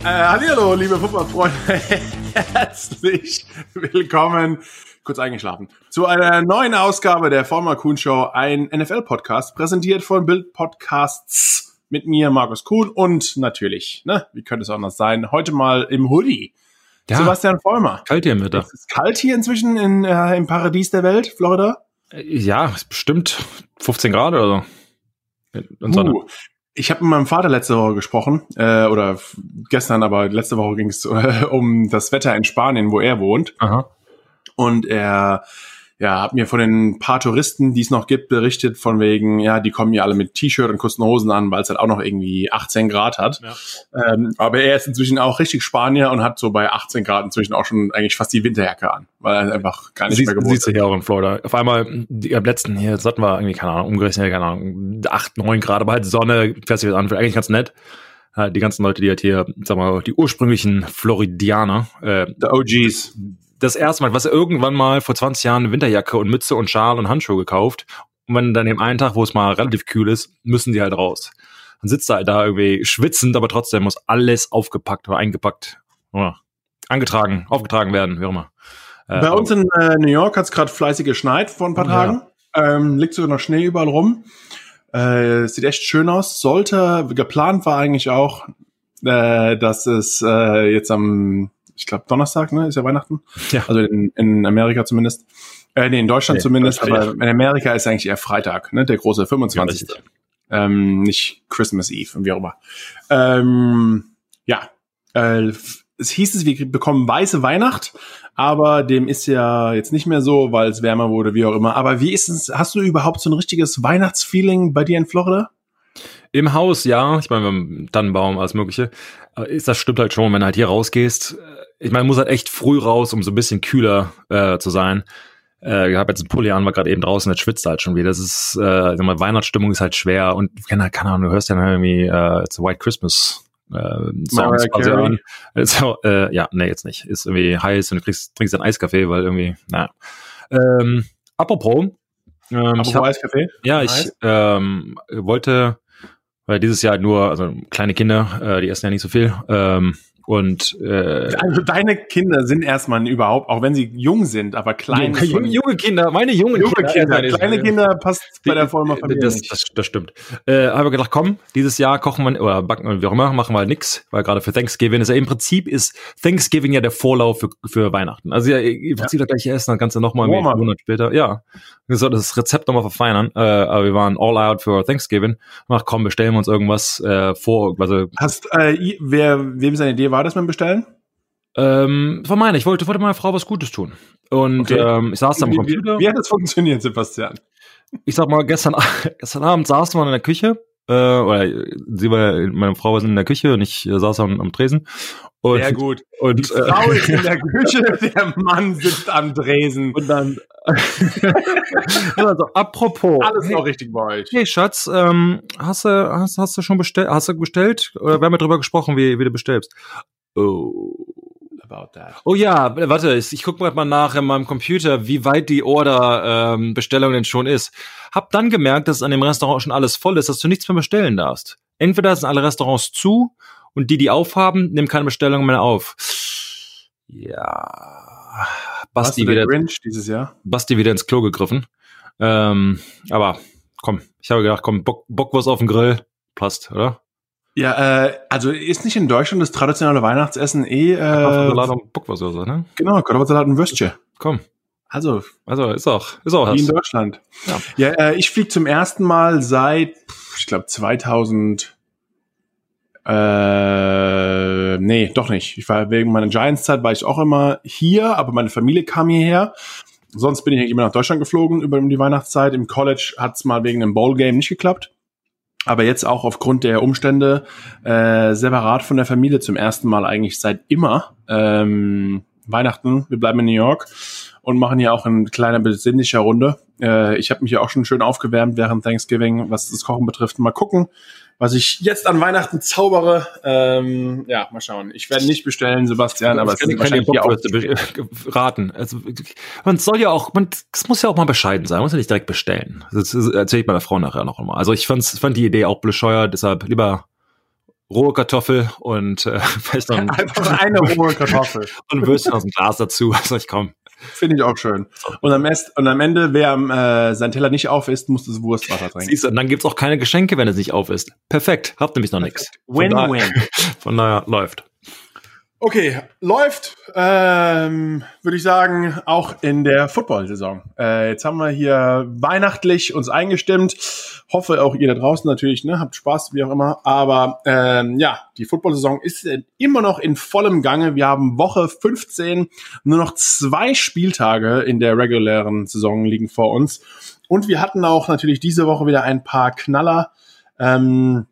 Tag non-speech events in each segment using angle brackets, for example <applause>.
Äh, hallo, liebe Fußballfreunde. <laughs> Herzlich willkommen, kurz eingeschlafen, zu einer neuen Ausgabe der Former Kuhn Show, ein NFL-Podcast, präsentiert von Bild Podcasts mit mir, Markus Kuhn und natürlich, ne, wie könnte es anders sein, heute mal im Hoodie. Ja. Sebastian Vollmer. Kalt hier im Winter. Es ist kalt hier inzwischen in, äh, im Paradies der Welt, Florida. Ja, ist bestimmt 15 Grad oder so. Und Sonne. Uh, ich habe mit meinem Vater letzte Woche gesprochen, äh, oder gestern, aber letzte Woche ging es äh, <laughs> um das Wetter in Spanien, wo er wohnt. Aha. Und er ja, hat mir von den paar Touristen, die es noch gibt, berichtet, von wegen, ja, die kommen ja alle mit T-Shirt und kurzen Hosen an, weil es halt auch noch irgendwie 18 Grad hat. Ja. Ähm, aber er ist inzwischen auch richtig Spanier und hat so bei 18 Grad inzwischen auch schon eigentlich fast die Winterjacke an, weil er einfach gar nicht Siehst, mehr gewohnt siehst du hier auch in Florida. Auf einmal, die, am letzten hier, jetzt hatten wir irgendwie, keine Ahnung, umgerechnet, keine Ahnung, 8, 9 Grad, aber halt Sonne, fährt sich das an, eigentlich ganz nett. Äh, Die ganzen Leute, die halt hier, sag mal, die ursprünglichen Floridianer, äh, The OGs. Das erste Mal, was irgendwann mal vor 20 Jahren eine Winterjacke und Mütze und Schal und Handschuhe gekauft. Und wenn dann dem einen Tag, wo es mal relativ kühl ist, müssen die halt raus. Dann sitzt er halt da irgendwie schwitzend, aber trotzdem muss alles aufgepackt oder eingepackt oder angetragen, aufgetragen werden, wie auch immer. Äh, Bei uns in äh, New York hat es gerade fleißig geschneit vor ein paar Ja. Tagen. Ähm, liegt sogar noch Schnee überall rum. Äh, sieht echt schön aus. Sollte, geplant war eigentlich auch, äh, dass es äh, jetzt am, ich glaube Donnerstag, ne, ist ja Weihnachten. Ja. Also in, in Amerika zumindest. Äh, nee, in Deutschland Nee, zumindest, aber in Amerika ist eigentlich eher Freitag, ne, der große 25. Ja, ähm, nicht Christmas Eve und wie auch immer. Ähm, ja, äh, es hieß es, wir bekommen weiße Weihnacht, aber dem ist ja jetzt nicht mehr so, weil es wärmer wurde, wie auch immer. Aber wie ist es, hast du überhaupt so ein richtiges Weihnachtsfeeling bei dir in Florida? Im Haus, ja. Ich meine, wir haben Tannenbaum, alles Mögliche. Aber ist, das stimmt halt schon, wenn du halt hier rausgehst. Ich meine, muss halt echt früh raus, um so ein bisschen kühler äh, zu sein. Äh, ich habe jetzt einen Pulli an, war gerade eben draußen, jetzt schwitzt halt schon wieder. Das ist, äh, sag mal, Weihnachtsstimmung ist halt schwer und keine, keine Ahnung, du hörst ja dann irgendwie äh, It's a White Christmas äh, Songs quasi an. Also, äh, ja, nee, jetzt nicht. Ist irgendwie heiß und du kriegst, trinkst einen Eiskaffee, weil irgendwie, naja. Ähm, apropos, ähm, ich Apropos hab, Eiskaffee? ja, ich ähm, wollte, weil dieses Jahr nur, also kleine Kinder, äh, die essen ja nicht so viel. Ähm, und äh, Also deine Kinder sind erstmal überhaupt, auch wenn sie jung sind, aber klein. junge, junge, Kinder, meine jungen junge Kinder. Kinder. äh, Kleine Kinder passt bei der Vollmer Familie das, das, das stimmt. Äh, habe gedacht, komm, dieses Jahr kochen wir oder backen wir wie auch immer, machen wir halt nix, weil gerade für Thanksgiving ist ja im Prinzip ist Thanksgiving ja der Vorlauf für, für Weihnachten. Also ja, im Prinzip das gleiche Essen, das Ganze nochmal einen Monat später. Ja, sollten das Rezept nochmal verfeinern. Äh, aber wir waren all out für Thanksgiving. Ach komm, bestellen wir uns irgendwas äh, vor. Also Hast, äh, wer, wem seine Idee war das mit dem Bestellen? ähm, war meine, ich wollte, wollte meiner Frau was Gutes tun. Und Okay. ähm, ich saß am Wie, Computer. wie, wie hat das funktioniert, Sebastian? ich sag mal, gestern, <laughs> gestern Abend saßen wir in der Küche, äh, oder sie war, meine Frau war in der Küche und ich äh, saß am, am Tresen. Und, Sehr gut. Und, Die Frau <laughs> ist in der Küche, der Mann sitzt am Dresen. und dann, <laughs> also, apropos. Alles hey, noch richtig bei euch. hey Schatz, ähm, hast du, hast, hast du schon bestellt, hast du bestellt? Oder wir haben ja drüber gesprochen, wie, wie du bestellst. Oh. About that. Oh ja, warte, ich, ich gucke mal nach in meinem Computer, wie weit die Order-Bestellung ähm, Bestellung denn schon ist. Hab dann gemerkt, dass an dem Restaurant schon alles voll ist, dass du nichts mehr bestellen darfst. Entweder sind alle Restaurants zu und die, die aufhaben, nehmen keine Bestellung mehr auf. Ja, Warst Basti wieder, Grinch dieses Jahr? Basti wieder ins Klo gegriffen. Ähm, aber komm, ich habe gedacht, komm, Bock, Bockwurst auf dem Grill, passt, oder? Ja, äh, also ist nicht in Deutschland das traditionelle Weihnachtsessen eh, Kartoffelsalat äh, und Bockwurst oder so, ne? genau, Kartoffelsalat und Würstchen. Komm, Also, also ist auch, ist auch wie in. Deutschland. Ja. Ja, äh, ich fliege zum ersten Mal seit, ich glaube, 2000, äh, nee, doch nicht. Ich war wegen meiner Giants-Zeit war ich auch immer hier, aber meine Familie kam hierher. Sonst bin ich immer nach Deutschland geflogen über die Weihnachtszeit. Im College hat es mal wegen einem Bowl-Game nicht geklappt. Aber jetzt auch aufgrund der Umstände äh, separat von der Familie zum ersten Mal eigentlich seit immer. Ähm, Weihnachten, wir bleiben in New York und machen hier auch eine kleine besinnliche Runde. Äh, ich habe mich ja auch schon schön aufgewärmt während Thanksgiving, was das Kochen betrifft. Mal gucken, was ich jetzt an Weihnachten zaubere. Ähm, ja, mal schauen. Ich werde nicht bestellen, Sebastian, aber es kann, ist kann hier auch raten. Also, man soll ja auch, man, es muss ja auch mal bescheiden sein, man muss ja nicht direkt bestellen. Das, das erzähle ich meiner Frau nachher noch einmal. Also ich fand's, fand die Idee auch bescheuert, deshalb lieber rohe Kartoffel und äh, vielleicht noch ein, einfach eine rohe Kartoffel <laughs> und Würstchen aus dem Glas dazu. Also ich komm. Finde ich auch schön. Und am, Est, und am Ende, wer äh, sein Teller nicht auf ist, muss das Wurstwasser trinken. Siehst du, und dann gibt's auch keine Geschenke, wenn es nicht auf ist. Perfekt. Habt nämlich noch nichts. Win-win. <laughs> Von daher läuft. Okay, läuft, ähm, würde ich sagen, auch in der Football-Saison. Äh, jetzt haben wir hier weihnachtlich uns eingestimmt. Hoffe auch ihr da draußen natürlich, ne, habt Spaß, wie auch immer. Aber ähm, ja, die Football-Saison ist immer noch in vollem Gange. Wir haben Woche 15, nur noch zwei Spieltage in der regulären Saison liegen vor uns. Und wir hatten auch natürlich diese Woche wieder ein paar Knaller. Ähm,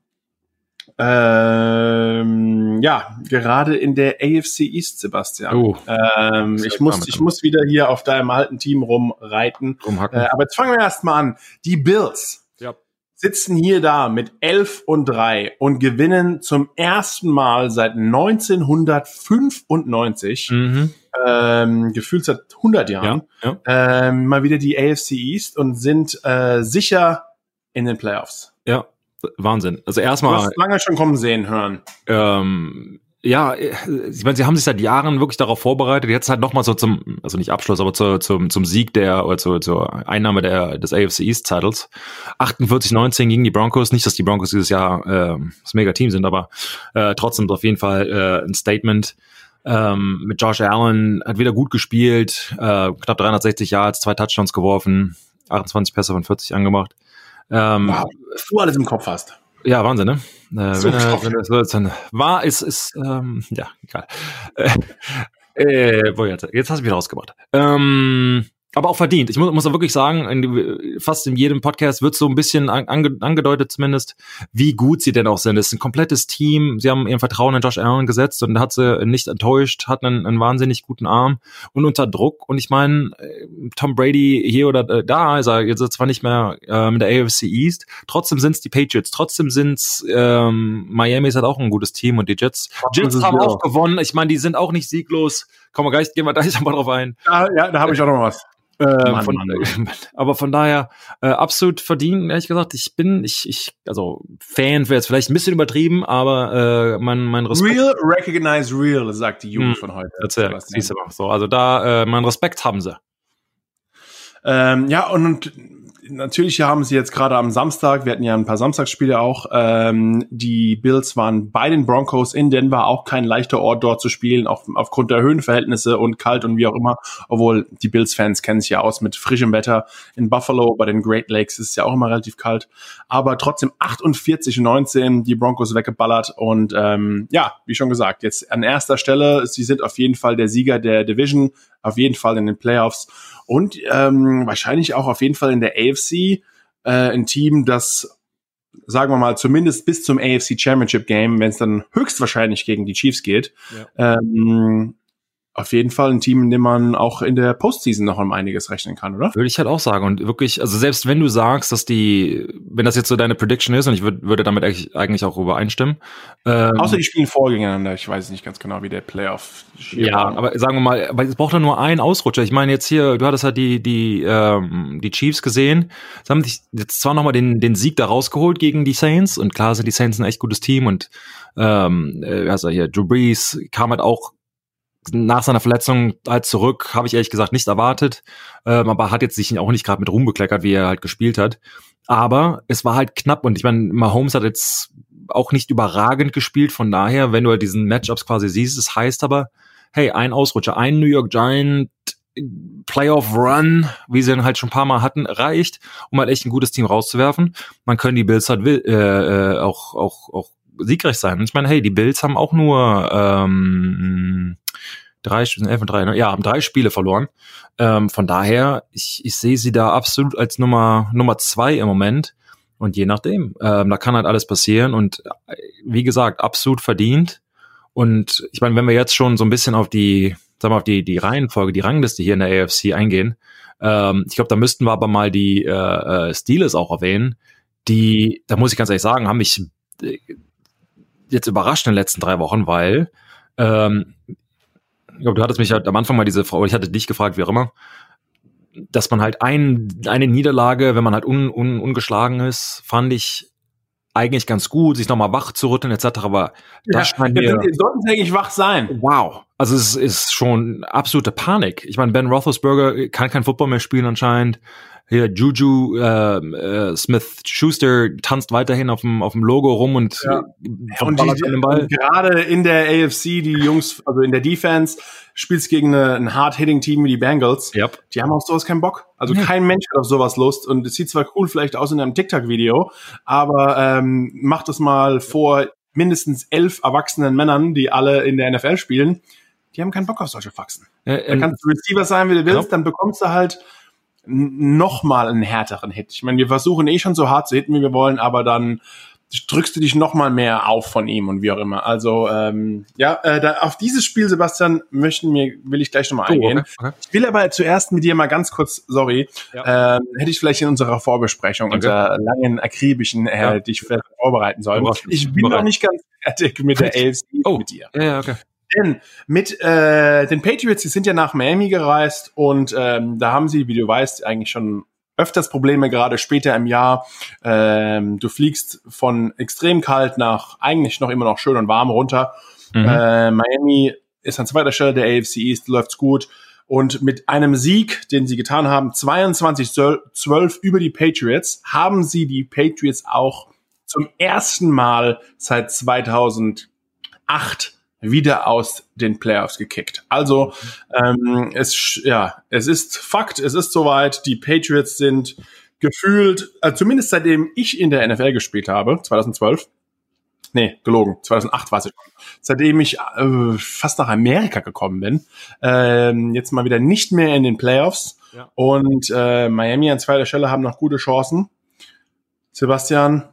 ähm, ja, gerade in der AFC East, Sebastian. Oh. Ähm, ich, muss, ich muss wieder hier auf deinem alten Team rumreiten. Rumhacken. Äh, aber jetzt fangen wir erstmal an. Die Bills ja. sitzen hier da mit 11 und 3 und gewinnen zum ersten Mal seit 1995. Mhm. Ähm, gefühlt seit 100 Jahren, ja, ja. Ähm, mal wieder die AFC East und sind äh, sicher in den Playoffs. Ja, Wahnsinn. Also erstmal. Du hast lange schon kommen sehen, hören. Ähm, ja, ich meine, sie haben sich seit Jahren wirklich darauf vorbereitet. Jetzt halt nochmal so zum, also nicht Abschluss, aber zu, zum, zum Sieg der, oder zur, zur Einnahme der, des AFC East Titles. 48-19 gegen die Broncos. Nicht, dass die Broncos dieses Jahr äh, das Mega-Team sind, aber äh, trotzdem auf jeden Fall äh, ein Statement. Ähm, mit Josh Allen hat wieder gut gespielt, äh, knapp 360 Yards, zwei Touchdowns geworfen, 28 Pässe von 40 angemacht. Ähm, wow, du alles im Kopf hast. Ja, Wahnsinn, ne? Äh, so wenn, er, wenn er so dann war, ist, ist ähm, ja, egal. <laughs> Äh, äh? Jetzt hast du mich rausgebracht. Ähm, aber auch verdient. Ich muss, muss wirklich sagen, in, fast in jedem Podcast wird so ein bisschen ange, angedeutet zumindest, wie gut sie denn auch sind. Es ist ein komplettes Team. Sie haben ihren Vertrauen in Josh Allen gesetzt und hat sie nicht enttäuscht, hat einen, einen wahnsinnig guten Arm und unter Druck. Und ich meine, äh, Tom Brady hier oder äh, da ist er jetzt zwar nicht mehr äh, mit der AFC East, trotzdem sind es die Patriots, trotzdem sind es ähm, Miami ist halt auch ein gutes Team und die Jets. Jets haben auch gewonnen. Ich meine, die sind auch nicht sieglos. Kommen wir gleich, gehen wir gleich nochmal drauf ein. Ja, ja da habe ich auch noch was. Äh, Mann, von, Mann. <laughs> Aber von daher äh, absolut verdient, ehrlich gesagt. Ich bin, ich, ich, also Fan wäre jetzt vielleicht ein bisschen übertrieben, aber äh, mein, mein Respekt. Real recognize real, sagt die Jugend hm, von heute. Erzähl, siehst du mal. So, also da, äh, mein Respekt haben sie. Ähm, ja, und, und natürlich haben sie jetzt gerade am Samstag, wir hatten ja ein paar Samstagsspiele auch, ähm, die Bills waren bei den Broncos in Denver auch kein leichter Ort dort zu spielen, auch aufgrund der Höhenverhältnisse und kalt und wie auch immer, obwohl die Bills-Fans kennen sich ja aus mit frischem Wetter. In Buffalo bei den Great Lakes ist es ja auch immer relativ kalt, aber trotzdem 48-19 die Broncos weggeballert und ähm, ja, wie schon gesagt, jetzt an erster Stelle, sie sind auf jeden Fall der Sieger der Division, auf jeden Fall in den Playoffs und ähm, wahrscheinlich auch auf jeden Fall in der AFC äh, ein Team, das sagen wir mal zumindest bis zum AFC Championship Game, wenn es dann höchstwahrscheinlich gegen die Chiefs geht, ja. ähm, auf jeden Fall ein Team, in dem man auch in der Postseason noch um einiges rechnen kann, oder? Würde ich halt auch sagen. Und wirklich, also selbst wenn du sagst, dass die, wenn das jetzt so deine Prediction ist, und ich würd, würde damit eigentlich auch übereinstimmen. Ähm, Außer die spielen vorgegeneinander. Ich weiß nicht ganz genau, wie der Playoff Ja, war. aber sagen wir mal, aber es braucht doch nur einen Ausrutscher. Ich meine, jetzt hier, du hattest halt die, die, ähm, die Chiefs gesehen. Sie haben sich jetzt zwar nochmal den, den Sieg da rausgeholt gegen die Saints. Und klar sind die Saints ein echt gutes Team und ähm, also hier, Drew Brees kam halt auch nach seiner Verletzung halt zurück, habe ich ehrlich gesagt nicht erwartet, ähm, aber hat jetzt sich auch nicht gerade mit Ruhm bekleckert, wie er halt gespielt hat. Aber es war halt knapp und ich meine, Mahomes hat jetzt auch nicht überragend gespielt, von daher, wenn du halt diesen Matchups quasi siehst, es das heißt aber, hey, ein Ausrutscher, ein New York Giant Playoff Run, wie sie ihn halt schon ein paar Mal hatten, reicht, um halt echt ein gutes Team rauszuwerfen. Man können die Bills halt will, äh, äh auch, auch, auch siegreich sein. Und ich meine, hey, die Bills haben auch nur ähm, drei, elf und drei, ne? ja, haben drei Spiele verloren. Ähm, von daher, ich, ich sehe sie da absolut als Nummer, Nummer zwei im Moment. Und je nachdem, ähm, da kann halt alles passieren. Und äh, wie gesagt, absolut verdient. Und ich meine, wenn wir jetzt schon so ein bisschen auf die, sagen wir, auf die, die Reihenfolge, die Rangliste hier in der AFC eingehen, ähm, ich glaube, da müssten wir aber mal die äh, äh, Steelers auch erwähnen. Die, da muss ich ganz ehrlich sagen, haben mich äh, jetzt überrascht in den letzten drei Wochen, weil ähm, ich glaube, du hattest mich halt am Anfang mal diese Frau, ich hatte dich gefragt, wie auch immer, dass man halt ein, eine Niederlage, wenn man halt un, un, ungeschlagen ist, fand ich eigentlich ganz gut, sich nochmal wach zu rütteln etc. Aber ja, das scheint mir... sollten sie eigentlich wach sein. Wow. Also es ist schon absolute Panik. Ich meine, Ben Roethlisberger kann kein Football mehr spielen anscheinend hier Juju äh, äh, Smith Schuster tanzt weiterhin auf dem auf dem Logo rum und, ja. und, die, Ball. gerade in der AFC die Jungs also in der Defense spielst gegen eine, ein hard hitting Team wie die Bengals yep. die haben auf sowas keinen Bock also ja. kein Mensch hat auf sowas Lust und es sieht zwar cool vielleicht aus in einem TikTok Video aber ähm, macht es mal vor mindestens elf erwachsenen Männern die alle in der NFL spielen die haben keinen Bock auf solche Faxen. Ja, da kannst du Receiver sein, wie du willst, ja. dann bekommst du halt noch mal einen härteren Hit. Ich meine, wir versuchen eh schon so hart zu hitten, wie wir wollen, aber dann drückst du dich noch mal mehr auf von ihm und wie auch immer. Also ähm, ja, äh, da, auf dieses Spiel, Sebastian, möchten wir, will ich gleich noch mal eingehen. Okay, okay. Ich will aber zuerst mit dir mal ganz kurz, sorry, ja. äh, hätte ich vielleicht in unserer Vorbesprechung, okay. unserer langen, akribischen, äh, ja. dich vorbereiten sollen. Ich bin noch nicht ganz fertig mit der AFC oh. mit dir. Ja, okay. Denn mit äh, den Patriots, die sind ja nach Miami gereist und ähm, da haben sie, wie du weißt, eigentlich schon öfters Probleme, gerade später im Jahr. Ähm, du fliegst von extrem kalt nach eigentlich noch immer noch schön und warm runter. Mhm. Äh, Miami ist an zweiter Stelle der AFC East, läuft's gut. Und mit einem Sieg, den sie getan haben, 22-12 über die Patriots, haben sie die Patriots auch zum ersten Mal seit 2008 wieder aus den Playoffs gekickt. Also ähm, es, ja, es ist Fakt, es ist soweit. Die Patriots sind gefühlt, äh, zumindest seitdem ich in der NFL gespielt habe, 2012. Nee, gelogen. 2008 war es schon. Seitdem ich äh, fast nach Amerika gekommen bin. Ähm, jetzt mal wieder nicht mehr in den Playoffs. Ja. Und äh, Miami an zweiter Stelle haben noch gute Chancen. Sebastian,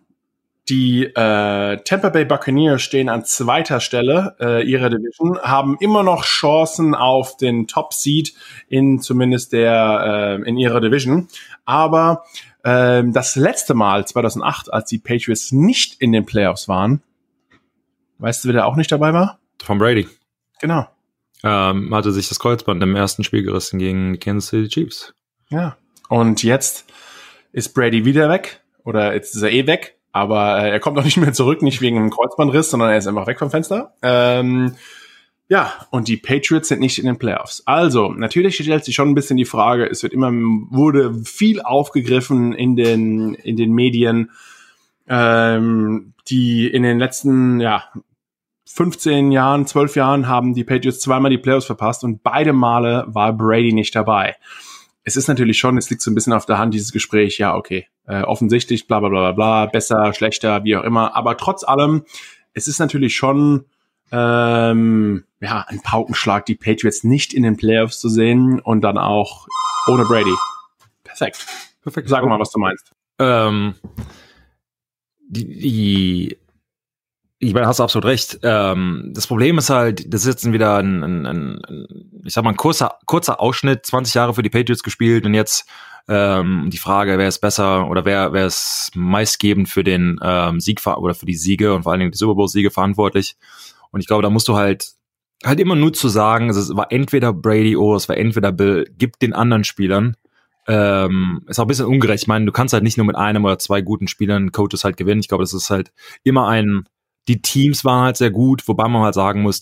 die äh, Tampa Bay Buccaneers stehen an zweiter Stelle äh, ihrer Division, haben immer noch Chancen auf den Top Seed in zumindest der äh, in ihrer Division. Aber äh, das letzte Mal 2008, als die Patriots nicht in den Playoffs waren, weißt du, wer da auch nicht dabei war? Tom Brady. Genau. Ähm, hatte sich das Kreuzband im ersten Spiel gerissen gegen die Kansas City Chiefs. Ja. Und jetzt ist Brady wieder weg oder jetzt ist er eh weg aber äh, er kommt noch nicht mehr zurück, nicht wegen einem Kreuzbandriss, sondern er ist einfach weg vom Fenster. Ähm, ja, und die Patriots sind nicht in den Playoffs. Also, natürlich stellt sich schon ein bisschen die Frage, es wird immer, wurde viel aufgegriffen in den, in den Medien, ähm, die in den letzten, ja, 15 Jahren, 12 Jahren haben die Patriots zweimal die Playoffs verpasst und beide Male war Brady nicht dabei. Es ist natürlich schon, es liegt so ein bisschen auf der Hand, dieses Gespräch, ja, okay, äh, offensichtlich, bla bla bla bla, besser, schlechter, wie auch immer. Aber trotz allem, es ist natürlich schon ähm, ja, ein Paukenschlag, die Patriots nicht in den Playoffs zu sehen und dann auch ohne Brady. Perfekt. Perfekt. Sag mal, was du meinst. Ähm, die, die ich meine, hast du absolut recht. Ähm, das Problem ist halt, das ist jetzt wieder ein, ein, ein, ich sag mal, ein kurzer, kurzer Ausschnitt, 20 Jahre für die Patriots gespielt und jetzt ähm, die Frage, wer ist besser oder wer, wer ist meistgebend für den ähm, Sieg oder für die Siege und vor allen Dingen die Super Bowl-Siege verantwortlich. Und ich glaube, da musst du halt halt immer nur zu sagen, es war entweder Brady oder es war entweder Bill, gibt den anderen Spielern. Ähm, ist auch ein bisschen ungerecht. Ich meine, du kannst halt nicht nur mit einem oder zwei guten Spielern Coaches halt gewinnen. Ich glaube, das ist halt immer ein, die Teams waren halt sehr gut, wobei man halt sagen muss,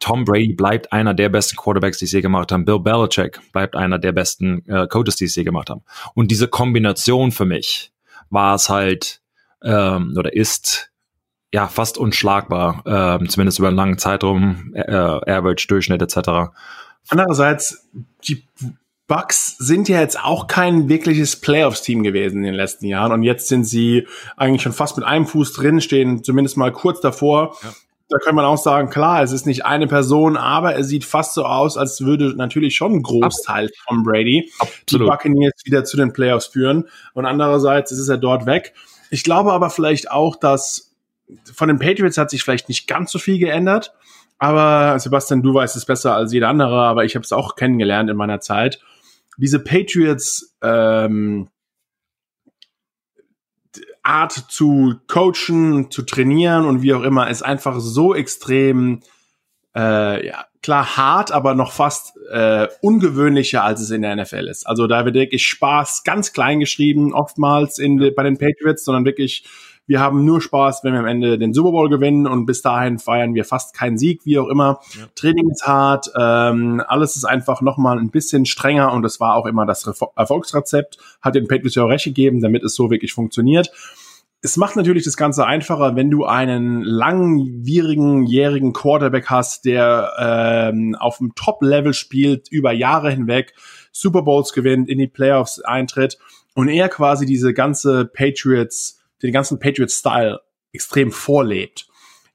Tom Brady bleibt einer der besten Quarterbacks, die es je gemacht haben. Bill Belichick bleibt einer der besten äh, Coaches, die es je gemacht haben. Und diese Kombination für mich war es halt ähm, oder ist ja fast unschlagbar, ähm, zumindest über einen langen Zeitraum, äh, Average, Durchschnitt etc. Andererseits, die Bucks sind ja jetzt auch kein wirkliches Playoffs-Team gewesen in den letzten Jahren und jetzt sind sie eigentlich schon fast mit einem Fuß drin, stehen zumindest mal kurz davor. Ja da kann man auch sagen, klar, es ist nicht eine Person, aber es sieht fast so aus, als würde natürlich schon ein Großteil von Brady Absolut. die Buccaneers wieder zu den Playoffs führen. Und andererseits ist er dort weg. Ich glaube aber vielleicht auch, dass von den Patriots hat sich vielleicht nicht ganz so viel geändert. Aber Sebastian, du weißt es besser als jeder andere, aber ich habe es auch kennengelernt in meiner Zeit. Diese Patriots ähm, Art zu coachen, zu trainieren und wie auch immer, ist einfach so extrem, äh, ja, klar hart, aber noch fast äh, ungewöhnlicher, als es in der NFL ist. Also da wird wirklich Spaß ganz klein geschrieben, oftmals in, bei den Patriots, sondern wirklich Wir haben nur Spaß, wenn wir am Ende den Super Bowl gewinnen und bis dahin feiern wir fast keinen Sieg, wie auch immer. Ja. Training ist hart, ähm, alles ist einfach nochmal ein bisschen strenger und das war auch immer das Erfolgsrezept. Hat den Patriots ja auch recht gegeben, damit es so wirklich funktioniert es macht natürlich das Ganze einfacher, wenn du einen langwierigen, jährigen Quarterback hast, der ähm, auf dem Top-Level spielt, über Jahre hinweg, Super Bowls gewinnt, in die Playoffs eintritt und er quasi diese ganze Patriots, den ganzen Patriots-Style extrem vorlebt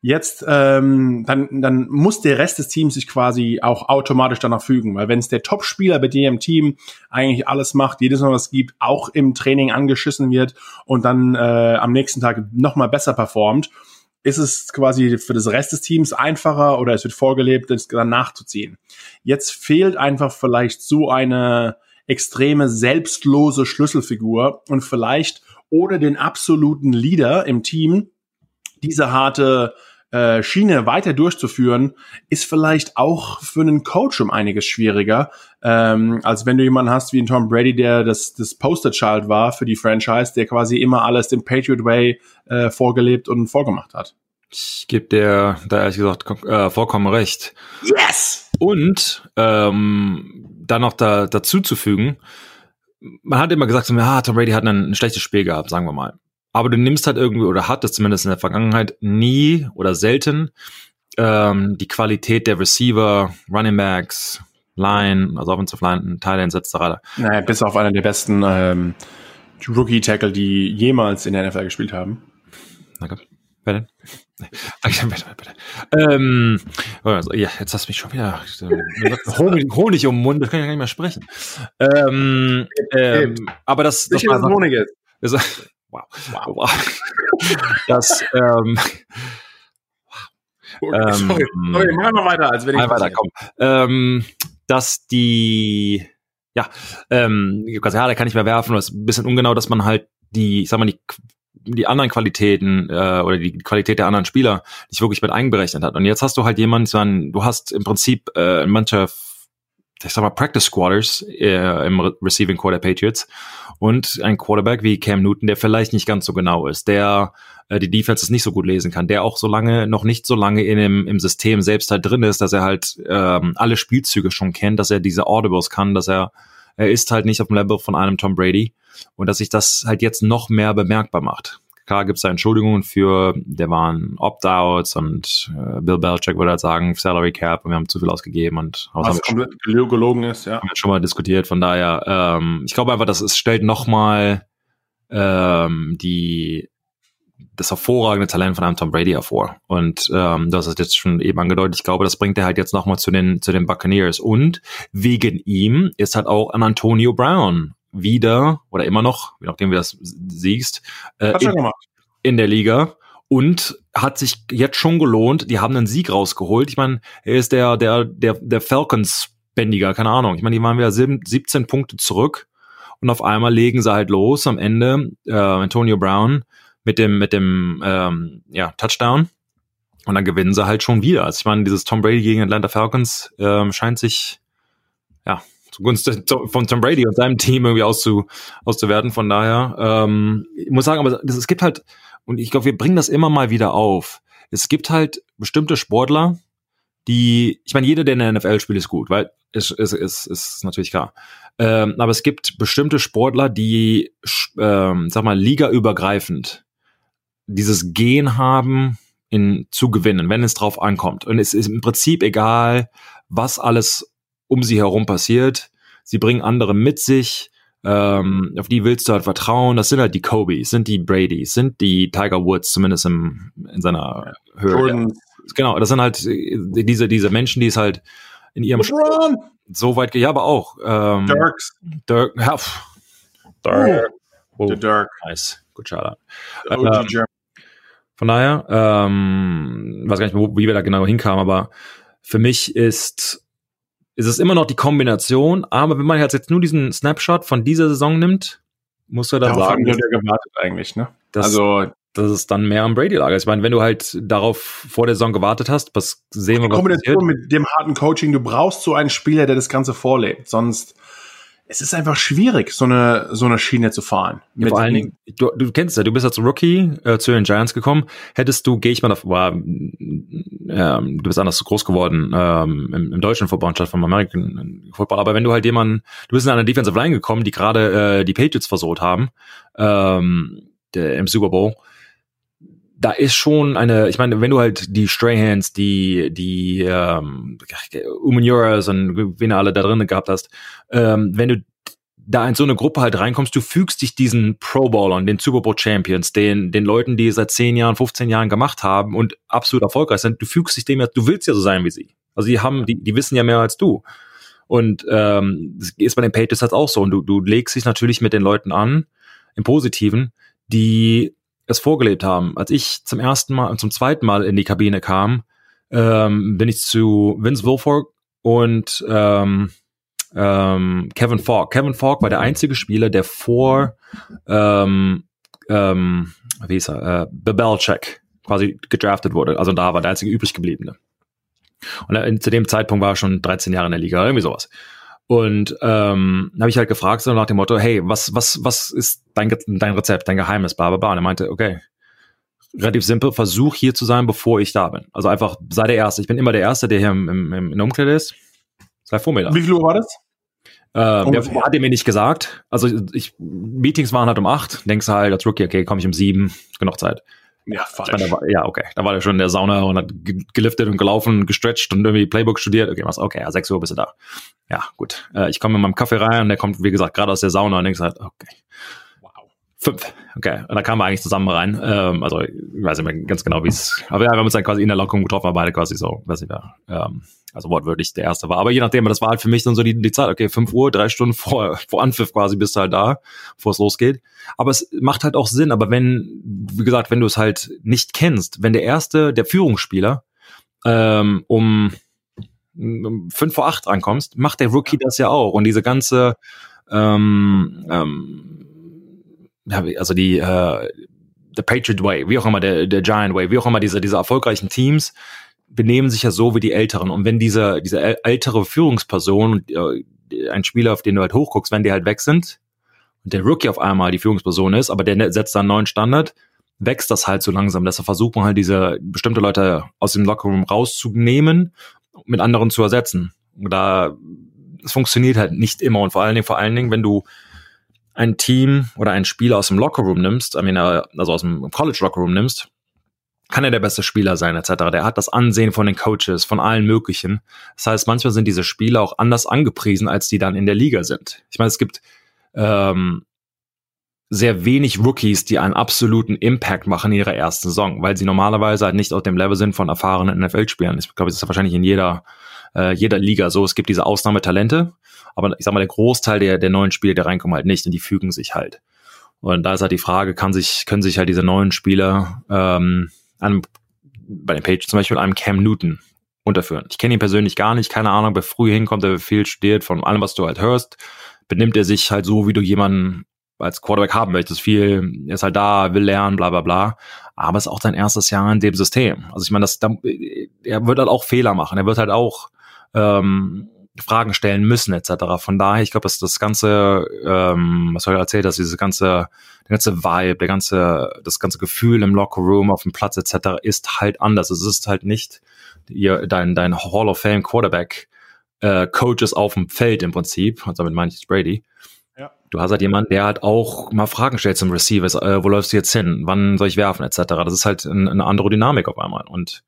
jetzt ähm, dann, dann muss der Rest des Teams sich quasi auch automatisch danach fügen, weil wenn es der Top-Spieler bei dir im Team eigentlich alles macht, jedes Mal was gibt, auch im Training angeschissen wird und dann äh, am nächsten Tag nochmal besser performt, ist es quasi für das Rest des Teams einfacher oder es wird vorgelebt, das dann nachzuziehen. Jetzt fehlt einfach vielleicht so eine extreme selbstlose Schlüsselfigur und vielleicht ohne den absoluten Leader im Team diese harte äh, Schiene weiter durchzuführen, ist vielleicht auch für einen Coach um einiges schwieriger, ähm, als wenn du jemanden hast wie ein Tom Brady, der das, das Poster-Child war für die Franchise, der quasi immer alles den Patriot Way äh, vorgelebt und vorgemacht hat. Ich gebe dir da ehrlich gesagt äh, vollkommen recht. Yes! Und ähm, dann noch da, dazu zu fügen, man hat immer gesagt, so, ja, Tom Brady hat ein, ein schlechtes Spiel gehabt, sagen wir mal aber du nimmst halt irgendwie oder hattest zumindest in der Vergangenheit nie oder selten ähm, die Qualität der Receiver, Running Backs, Line, also Offensive Line, Thailand etc. Naja, bis auf einer der besten ähm, Rookie-Tackle, die jemals in der NFL gespielt haben. Danke. Wer denn? <laughs> bitte. Ähm, also, ja, jetzt hast du mich schon wieder Honig, Honig um den Mund, das kann ich gar nicht mehr sprechen. Ähm, ähm, aber das, das, war, Honig ist. Das, Wow. Wow. <laughs> wow. Das, ähm, okay, sorry. Ähm, sorry, machen wir weiter, als wenn ich weiter, komm. Ähm, dass die, ja, ähm, ja, da kann ich mehr werfen, das ist ein bisschen ungenau, dass man halt die, ich sag mal, die, die anderen Qualitäten äh, oder die Qualität der anderen Spieler nicht wirklich mit einberechnet hat. Und jetzt hast du halt jemanden, du hast im Prinzip äh, in mancher ich sag mal, Practice Squatters äh, im Re Receiving Core der Patriots und ein Quarterback wie Cam Newton, der vielleicht nicht ganz so genau ist, der äh, die Defenses nicht so gut lesen kann, der auch so lange, noch nicht so lange in dem, im System selbst halt drin ist, dass er halt ähm, alle Spielzüge schon kennt, dass er diese Audibles kann, dass er, er ist halt nicht auf dem Level von einem Tom Brady und dass sich das halt jetzt noch mehr bemerkbar macht. Klar gibt es da Entschuldigungen für, der waren Opt-outs und äh, Bill Belichick würde halt sagen, Salary Cap und wir haben zu viel ausgegeben und was komplett gelogen ist, ja. Haben wir schon mal diskutiert, von daher, ähm, ich glaube einfach, das ist, stellt nochmal ähm, die das hervorragende Talent von einem Tom Brady hervor. Und ähm, das ist jetzt schon eben angedeutet. Ich glaube, das bringt er halt jetzt nochmal zu den, zu den Buccaneers. Und wegen ihm ist halt auch an Antonio Brown wieder oder immer noch, wie nachdem wie du das siehst, äh, in, in, der Liga und hat sich jetzt schon gelohnt. Die haben einen Sieg rausgeholt. Ich meine, er ist der der der der Falcons Bändiger, keine Ahnung. Ich meine, die waren wieder 17 Punkte zurück und auf einmal legen sie halt los am Ende äh, Antonio Brown mit dem mit dem ähm, ja Touchdown und dann gewinnen sie halt schon wieder. Also ich meine, dieses Tom Brady gegen Atlanta Falcons ähm, scheint sich ja zugunsten <laughs> von Tom Brady und seinem Team irgendwie auszu, auszuwerten. Von daher, ähm, ich muss sagen, aber das, es gibt halt, und ich glaube, wir bringen das immer mal wieder auf. Es gibt halt bestimmte Sportler, die, ich meine, jeder, der in der NFL spielt, ist gut, weil es ist, ist, ist natürlich klar. Ähm, aber es gibt bestimmte Sportler, die, ähm, sag mal, ligaübergreifend dieses Gen haben, in, zu gewinnen, wenn es drauf ankommt. Und es ist im Prinzip egal, was alles um sie herum passiert. Sie bringen andere mit sich. Ähm, auf die willst du halt vertrauen. Das sind halt die Kobe's, sind die Brady's, sind die Tiger Woods, zumindest im, in seiner Höhe. Jordan. Genau, das sind halt diese, diese Menschen, die es halt in ihrem Run. so weit, ja, aber auch. Ähm, Dirks. Dirk, ja, Dirk. Oh, The Dirk. Nice. Good shout ähm, von daher, ähm, weiß gar nicht, wo, wie wir da genau hinkamen, aber für mich ist ist es immer noch die Kombination, aber wenn man jetzt nur diesen Snapshot von dieser Saison nimmt, muss er dann darauf sagen, haben wir gewartet eigentlich, ne? Dass, also dass es dann mehr am Brady lag. Ich meine, wenn du halt darauf vor der Saison gewartet hast, was sehen wir was Kombination passiert. mit dem harten Coaching, du brauchst so einen Spieler, der das Ganze vorlebt, sonst es ist einfach schwierig, so eine, so eine Schiene zu fahren. Ja, vor allen Dingen, du, du kennst ja, du bist als Rookie äh, zu den Giants gekommen. Hättest du, gehe ich mal davon, war, ähm, du bist anders groß geworden ähm, im, im deutschen Football statt vom American Football. Aber wenn du halt jemanden, du bist in einer Defensive Line gekommen, die gerade äh, die Patriots versucht haben ähm, der, im Super Bowl, da ist schon eine, ich meine, wenn du halt die Strayhans, die, die ähm, Umunuras und wen alle da drin gehabt hast, ähm, wenn du da in so eine Gruppe halt reinkommst, du fügst dich diesen Pro Bowlern, den Super Bowl Champions, den, den Leuten, die seit 10 Jahren, 15 Jahren gemacht haben und absolut erfolgreich sind, du fügst dich dem ja, du willst ja so sein wie sie. Also die haben, die, die wissen ja mehr als du. Und ähm, ist bei den Patriots halt auch so. Und du, du legst dich natürlich mit den Leuten an, im Positiven, die es vorgelebt haben. Als ich zum ersten Mal und zum zweiten Mal in die Kabine kam, ähm, bin ich zu Vince Wilfork und ähm, ähm, Kevin Falk. Kevin Falk war der einzige Spieler, der vor ähm, ähm, wie hieß er, äh, Bebelcheck quasi gedraftet wurde. Also da war der einzige übrig gebliebene. Und äh, zu dem Zeitpunkt war er schon 13 Jahre in der Liga, irgendwie sowas. Und ähm, habe ich halt gefragt, so nach dem Motto, hey, was, was, was ist dein, dein Rezept, dein Geheimnis, bla bla bla. Und er meinte, okay, relativ simpel, versuch hier zu sein, bevor ich da bin. Also einfach sei der Erste. Ich bin immer der Erste, der hier im, im, im in Umkleide ist. Sei vor mir da. Wie viel Uhr war das? Ähm, der hat er mir nicht gesagt. Also ich, Meetings waren halt um acht. Denkst halt als Rookie, okay, komme ich um sieben, genug Zeit. Ja, falsch. Meine, war, ja, okay. Da war er schon in der Sauna und hat geliftet und gelaufen, gestretcht und irgendwie Playbook studiert. Okay, was? Okay, ja, 6 Uhr bist du da. Ja, gut. Äh, ich komme mit meinem Kaffee rein und der kommt, wie gesagt, gerade aus der Sauna und denkst halt, okay. Fünf. Okay. Und da kamen wir eigentlich zusammen rein. Ähm, also, ich weiß nicht mehr ganz genau, wie es. Aber ja, wir haben uns dann quasi in der Lockung getroffen, aber beide quasi so, weiß ich mehr. Ähm, also wortwörtlich der erste war. Aber je nachdem, das war halt für mich dann so die, die Zeit, okay, fünf Uhr, drei Stunden vor, vor Anpfiff quasi bist du halt da, bevor es losgeht. Aber es macht halt auch Sinn. Aber wenn, wie gesagt, wenn du es halt nicht kennst, wenn der erste, der Führungsspieler, ähm, um, um fünf vor acht ankommst, macht der Rookie das ja auch. Und diese ganze, ähm, ähm, also die, äh, The Patriot Way, wie auch immer, der, der Giant Way, wie auch immer diese, diese erfolgreichen Teams, benehmen sich ja so wie die Älteren. Und wenn diese, diese ältere Führungsperson, äh, ein Spieler, auf den du halt hochguckst, wenn die halt weg sind und der Rookie auf einmal die Führungsperson ist, aber der setzt dann einen neuen Standard, wächst das halt so langsam. Deshalb versucht man halt diese bestimmte Leute aus dem Lockerroom rauszunehmen, mit anderen zu ersetzen. Und da, es funktioniert halt nicht immer. Und vor allen Dingen, vor allen Dingen, wenn du ein Team oder ein Spieler aus dem Lockerroom nimmst, äh, also aus dem College Lockerroom nimmst, kann er der beste Spieler sein, etc. Der hat das Ansehen von den Coaches, von allen möglichen. Das heißt, manchmal sind diese Spieler auch anders angepriesen, als die dann in der Liga sind. Ich meine, es gibt ähm, sehr wenig Rookies, die einen absoluten Impact machen in ihrer ersten Saison, weil sie normalerweise halt nicht auf dem Level sind von erfahrenen NFL-Spielern. Ich glaube, das ist wahrscheinlich in jeder, äh, jeder Liga so. Es gibt diese Ausnahmetalente, aber ich sag mal, der Großteil der, der neuen Spieler, der reinkommen, halt nicht und die fügen sich halt. Und da ist halt die Frage, kann sich, können sich halt diese neuen Spieler ähm, einem, bei den Pages zum Beispiel einem Cam Newton unterführen. Ich kenne ihn persönlich gar nicht, keine Ahnung, wer früh hinkommt, er viel studiert, von allem, was du halt hörst, benimmt er sich halt so, wie du jemanden als Quarterback haben möchtest. Viel, er ist halt da, will lernen, bla bla bla. Aber es ist auch sein erstes Jahr in dem System. Also ich meine, das, er wird halt auch Fehler machen. Er wird halt auch ähm, Fragen stellen müssen, etc. Von daher, ich glaube, dass das ganze, ähm, was du erzählt hast, dieses ganze, der ganze Vibe, der ganze, das ganze Gefühl im Locker Room, auf dem Platz, etc. ist halt anders. Es ist halt nicht ihr, dein, dein Hall of Fame Quarterback äh, Coaches auf dem Feld im Prinzip, also damit meine ich Brady. Ja. Du hast halt jemanden, der halt auch mal Fragen stellt zum Receiver, äh, wo läufst du jetzt hin, wann soll ich werfen, etc. Das ist halt ein, eine andere Dynamik auf einmal. Und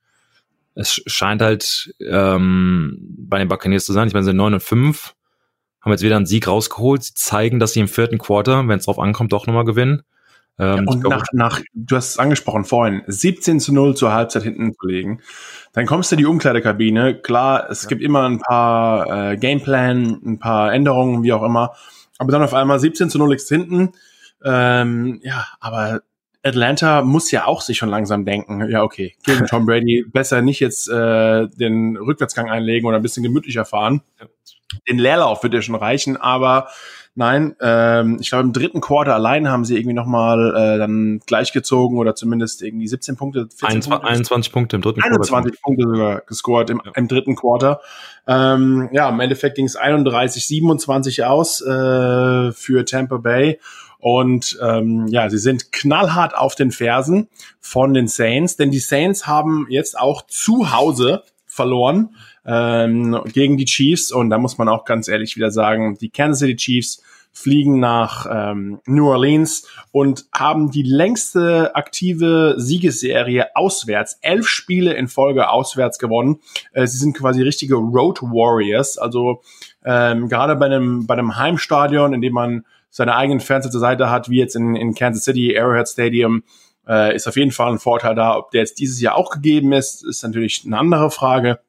es scheint halt ähm, bei den Buccaneers zu sein. Ich meine, sie sind 9 und 5, haben jetzt wieder einen Sieg rausgeholt. Sie zeigen, dass sie im vierten Quarter, wenn es drauf ankommt, doch nochmal gewinnen. Ähm, ja, und nach, nach, du hast es angesprochen vorhin, 17 zu 0 zur Halbzeit hinten zu legen. Dann kommst du in die Umkleidekabine. Klar, es ja. gibt immer ein paar äh, Gameplan, ein paar Änderungen, wie auch immer. Aber dann auf einmal 17 zu 0 liegst hinten. Ähm, ja, aber Atlanta muss ja auch sich schon langsam denken, ja, okay, gegen <laughs> Tom Brady besser nicht jetzt äh, den Rückwärtsgang einlegen oder ein bisschen gemütlicher fahren. Den Leerlauf wird ja schon reichen, aber Nein, ähm, ich glaube im dritten Quarter allein haben sie irgendwie nochmal äh, dann gleichgezogen oder zumindest irgendwie 17 Punkte, 21 Punkte, 21 Punkte im dritten 21 Quarter. Punkte sogar gescored im, ja. im dritten Quarter. Ähm, ja, im Endeffekt ging es 31, 27 aus äh, für Tampa Bay. Und ähm, ja, sie sind knallhart auf den Fersen von den Saints, denn die Saints haben jetzt auch zu Hause verloren ähm, gegen die Chiefs. Und da muss man auch ganz ehrlich wieder sagen, die Kansas City Chiefs fliegen nach ähm, New Orleans und haben die längste aktive Siegesserie auswärts. Elf Spiele in Folge auswärts gewonnen. Äh, sie sind quasi richtige Road Warriors. Also ähm, gerade bei einem, bei einem Heimstadion, in dem man seine eigenen Fans zur Seite hat, wie jetzt in, in Kansas City, Arrowhead Stadium, äh, ist auf jeden Fall ein Vorteil da. Ob der jetzt dieses Jahr auch gegeben ist, ist natürlich eine andere Frage.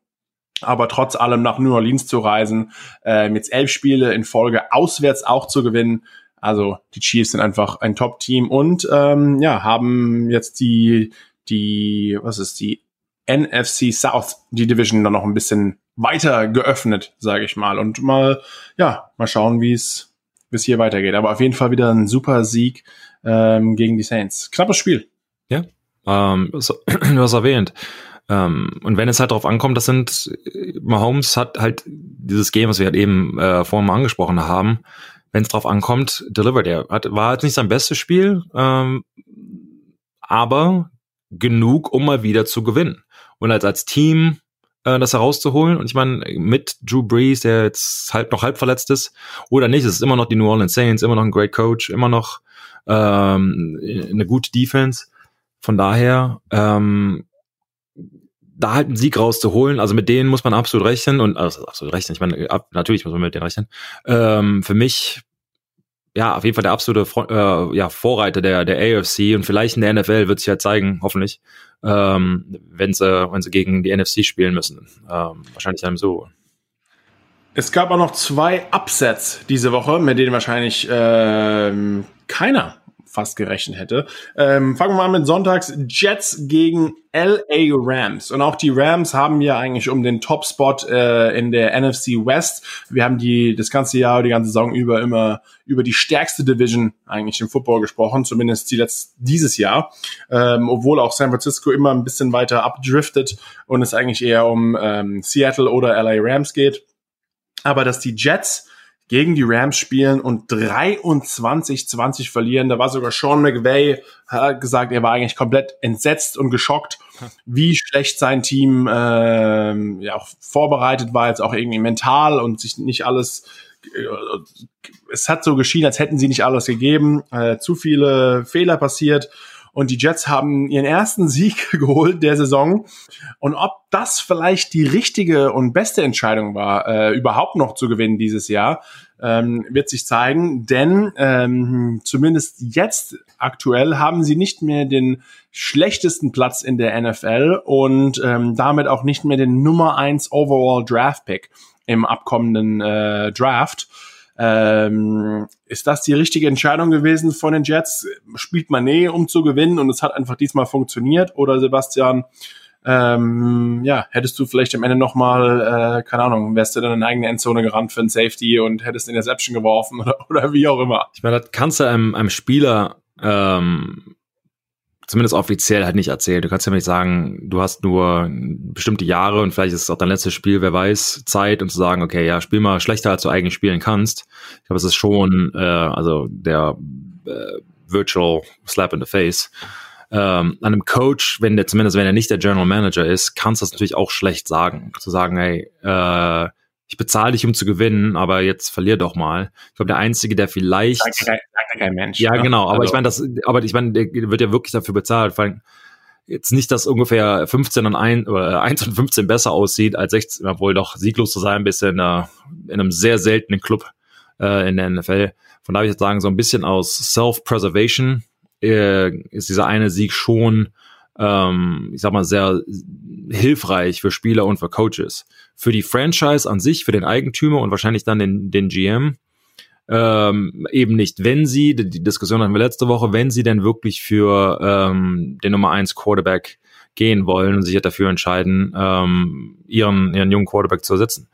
Aber trotz allem nach New Orleans zu reisen, äh, mit elf Spiele in Folge auswärts auch zu gewinnen. Also die Chiefs sind einfach ein Top-Team und ähm, ja, haben jetzt die, die, was ist die NFC South, die Division dann noch ein bisschen weiter geöffnet, sage ich mal. Und mal, ja, mal schauen, wie es bis hier weitergeht. Aber auf jeden Fall wieder ein super Sieg ähm, gegen die Saints. Knappes Spiel. Ja, ähm, du hast <clears throat> erwähnt. Ähm, und wenn es halt darauf ankommt, das sind, Mahomes hat halt dieses Game, was wir halt eben äh, vorhin mal angesprochen haben, wenn es darauf ankommt, delivered er. Hat, war jetzt nicht sein bestes Spiel, ähm, aber genug, um mal wieder zu gewinnen. Und als, als Team äh, das herauszuholen. Und ich meine, mit Drew Brees, der jetzt halt noch halb verletzt ist, oder nicht, es ist immer noch die New Orleans Saints, immer noch ein great Coach, immer noch ähm, eine gute Defense. Von daher, ähm, da halt einen Sieg rauszuholen, also mit denen muss man absolut rechnen und also absolut rechnen, ich meine, ab, natürlich muss man mit denen rechnen. Ähm, für mich, ja, auf jeden Fall der absolute äh, ja, Vorreiter der, der AFC und vielleicht in der NFL wird sich halt zeigen, hoffentlich, ähm, wenn sie, wenn sie gegen die NFC spielen müssen. Ähm, wahrscheinlich einem so. Es gab auch noch zwei Upsets diese Woche, mit denen wahrscheinlich ähm, keiner fast gerechnet hätte. Ähm, fangen wir mal mit Sonntags Jets gegen LA Rams. Und auch die Rams haben ja eigentlich um den Top-Spot äh, in der NFC West. Wir haben die das ganze Jahr, die ganze Saison über immer über die stärkste Division eigentlich im Football gesprochen, zumindest die letzt, dieses Jahr. Ähm, obwohl auch San Francisco immer ein bisschen weiter abdriftet und es eigentlich eher um ähm, Seattle oder LA Rams geht. Aber dass die Jets gegen die Rams spielen und 23-20 verlieren. Da war sogar Sean McVay, hat gesagt, er war eigentlich komplett entsetzt und geschockt, <laughs> wie schlecht sein Team äh, ja auch vorbereitet war, jetzt auch irgendwie mental und sich nicht alles äh, es hat so geschienen, als hätten sie nicht alles gegeben, äh, zu viele Fehler passiert und die Jets haben ihren ersten Sieg <laughs> geholt der Saison. Und ob das vielleicht die richtige und beste Entscheidung war, äh, überhaupt noch zu gewinnen dieses Jahr, ähm, wird sich zeigen. Denn ähm, zumindest jetzt aktuell haben sie nicht mehr den schlechtesten Platz in der NFL und ähm, damit auch nicht mehr den Nummer eins Overall Draft Pick im abkommenden äh, Draft. Ähm, ist das die richtige Entscheidung gewesen von den Jets? Spielt man nee, um zu gewinnen und es hat einfach diesmal funktioniert? Oder Sebastian, ähm, ja, hättest du vielleicht am Ende nochmal, äh, keine Ahnung, wärst du dann in eine eigene Endzone gerannt für ein Safety und hättest in Interception geworfen <laughs> oder, oder wie auch immer? Ich meine, das kannst du einem, einem Spieler ähm, zumindest offiziell halt nicht erzählt. Du kannst ja nicht sagen, du hast nur bestimmte Jahre und vielleicht ist es auch dein letztes Spiel, wer weiß, Zeit und zu sagen, okay, ja, spiel mal schlechter, als du eigentlich spielen kannst. Ich glaube, es ist schon, äh, also der äh, Virtual Slap in the Face. Ähm, einem Coach, wenn der zumindest wenn er nicht der General Manager ist, kannst du das natürlich auch schlecht sagen. Zu sagen, hey, äh, ich bezahle dich, um zu gewinnen, aber jetzt verlier doch mal. Ich glaube, der Einzige, der vielleicht. Sagt kein, kein Mensch. Ja, ne? genau, aber also. ich meine, das, aber ich meine, der wird ja wirklich dafür bezahlt. Vor allem jetzt nicht, dass ungefähr 15 und 1 oder 1 und 15 besser aussieht als 16, obwohl doch sieglos zu sein, bis in, einer, in einem sehr seltenen Club äh, in der NFL. Von daher ich jetzt sagen, so ein bisschen aus Self-Preservation äh, ist dieser eine Sieg schon ähm, ich sag mal, sehr hilfreich für Spieler und für Coaches. Für die Franchise an sich, für den Eigentümer und wahrscheinlich dann den, den GM, ähm, eben nicht, wenn sie, die Diskussion hatten wir letzte Woche, wenn sie denn wirklich für ähm, den Nummer 1 Quarterback gehen wollen und sich dafür entscheiden, ähm, ihren, ihren jungen Quarterback zu ersetzen.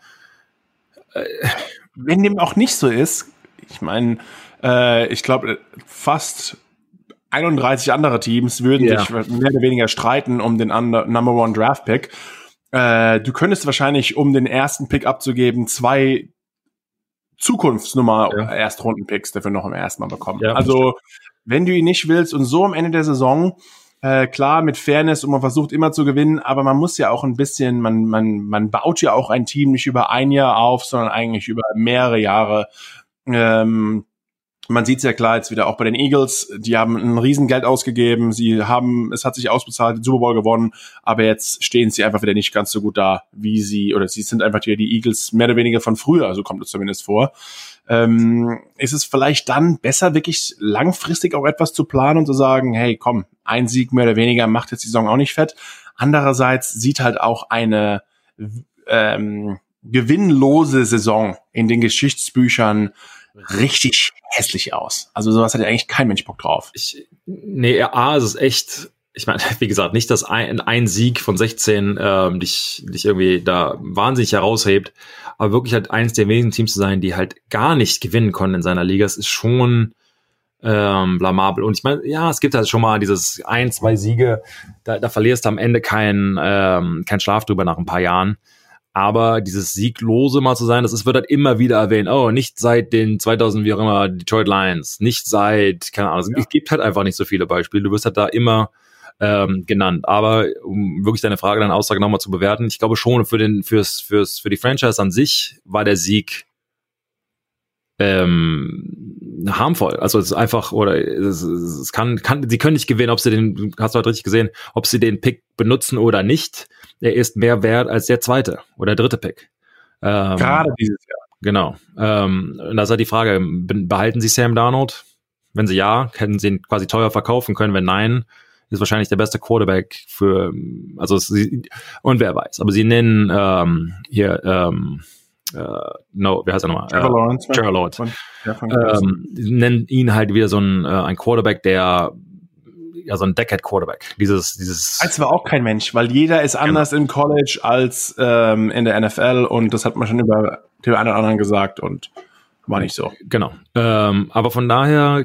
Wenn dem auch nicht so ist, Ich meine, äh, ich glaube, fast 31 andere Teams würden Ja. sich mehr oder weniger streiten um den under, Number One Draft Pick. Äh, du könntest wahrscheinlich, um den ersten Pick abzugeben, zwei Zukunftsnummer Ja. Erstrunden-Picks dafür noch im ersten Mal bekommen. Ja, also, wenn du ihn nicht willst und so am Ende der Saison, äh, klar, mit Fairness und man versucht immer zu gewinnen, aber man muss ja auch ein bisschen, man, man, man baut ja auch ein Team nicht über ein Jahr auf, sondern eigentlich über mehrere Jahre. Ähm, man sieht es ja klar jetzt wieder auch bei den Eagles, die haben ein Riesengeld ausgegeben, sie haben, es hat sich ausbezahlt, den Super Bowl gewonnen, aber jetzt stehen sie einfach wieder nicht ganz so gut da, wie sie, oder sie sind einfach wieder die Eagles mehr oder weniger von früher, so kommt es zumindest vor. Ähm, ist es vielleicht dann besser, wirklich langfristig auch etwas zu planen und zu sagen, hey, komm, ein Sieg mehr oder weniger macht jetzt die Saison auch nicht fett. Andererseits sieht halt auch eine ähm, gewinnlose Saison in den Geschichtsbüchern richtig hässlich aus. Also sowas hat ja eigentlich kein Mensch Bock drauf. Ich, nee, A, es ist echt, ich meine, <laughs> wie gesagt, nicht, dass ein, ein Sieg von 16 ähm, dich, dich irgendwie da wahnsinnig heraushebt, aber wirklich halt eines der wenigen Teams zu sein, die halt gar nicht gewinnen konnten in seiner Liga, das ist schon ähm, blamabel. Und ich meine, ja, es gibt halt schon mal dieses ein, zwei Siege, da, da verlierst du am Ende keinen ähm, kein Schlaf drüber nach ein paar Jahren. Aber dieses Sieglose mal zu sein, das ist, wird halt immer wieder erwähnt. Oh, nicht seit den 2000, wie auch immer, Detroit Lions. Nicht seit, keine Ahnung. Ja. Es gibt halt einfach nicht so viele Beispiele. Du wirst halt da immer ähm, genannt. Aber um wirklich deine Frage, deine Aussage nochmal zu bewerten, ich glaube schon für den, fürs, fürs, für die Franchise an sich war der Sieg ähm, harmvoll. Also es ist einfach, oder es, es kann, kann, sie können nicht gewinnen, ob sie den, hast du halt richtig gesehen, ob sie den Pick benutzen oder nicht. Er ist mehr wert als der zweite oder dritte Pick. Ähm, Gerade dieses Jahr. Genau. Ähm, und da ist halt die Frage, be- behalten Sie Sam Darnold? Wenn Sie ja, hätten Sie ihn quasi teuer verkaufen können. Wenn nein, ist wahrscheinlich der beste Quarterback für, also sie, und wer weiß. Aber Sie nennen ähm, hier, ähm, äh, no, wie heißt er nochmal? Trevor Lawrence. ne? Trevor Lawrence. Ähm, sie nennen ihn halt wieder so ein, äh, ein Quarterback, der ja so ein Deckhead Quarterback. Dieses, dieses Als war auch kein Mensch, weil jeder ist anders im College als ähm, in der NFL und das hat man schon über den einen oder anderen gesagt und war nicht so. Genau. Ähm, aber von daher,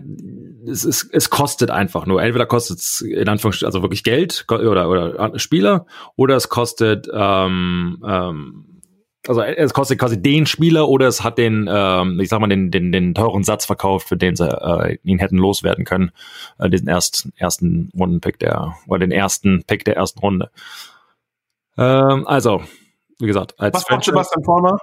es, ist, es kostet einfach nur. Entweder kostet es in Anführungsstrichen, also wirklich Geld oder, oder Spieler, oder es kostet, ähm, ähm, also es kostet quasi den Spieler oder es hat den, ähm, ich sag mal, den, den, den teuren Satz verkauft, für den sie äh, ihn hätten loswerden können. Äh, diesen erst, ersten Rundenpick der, oder den ersten Pick der ersten Runde. Ähm, also, wie gesagt, als Was macht Sebastian Vollmer?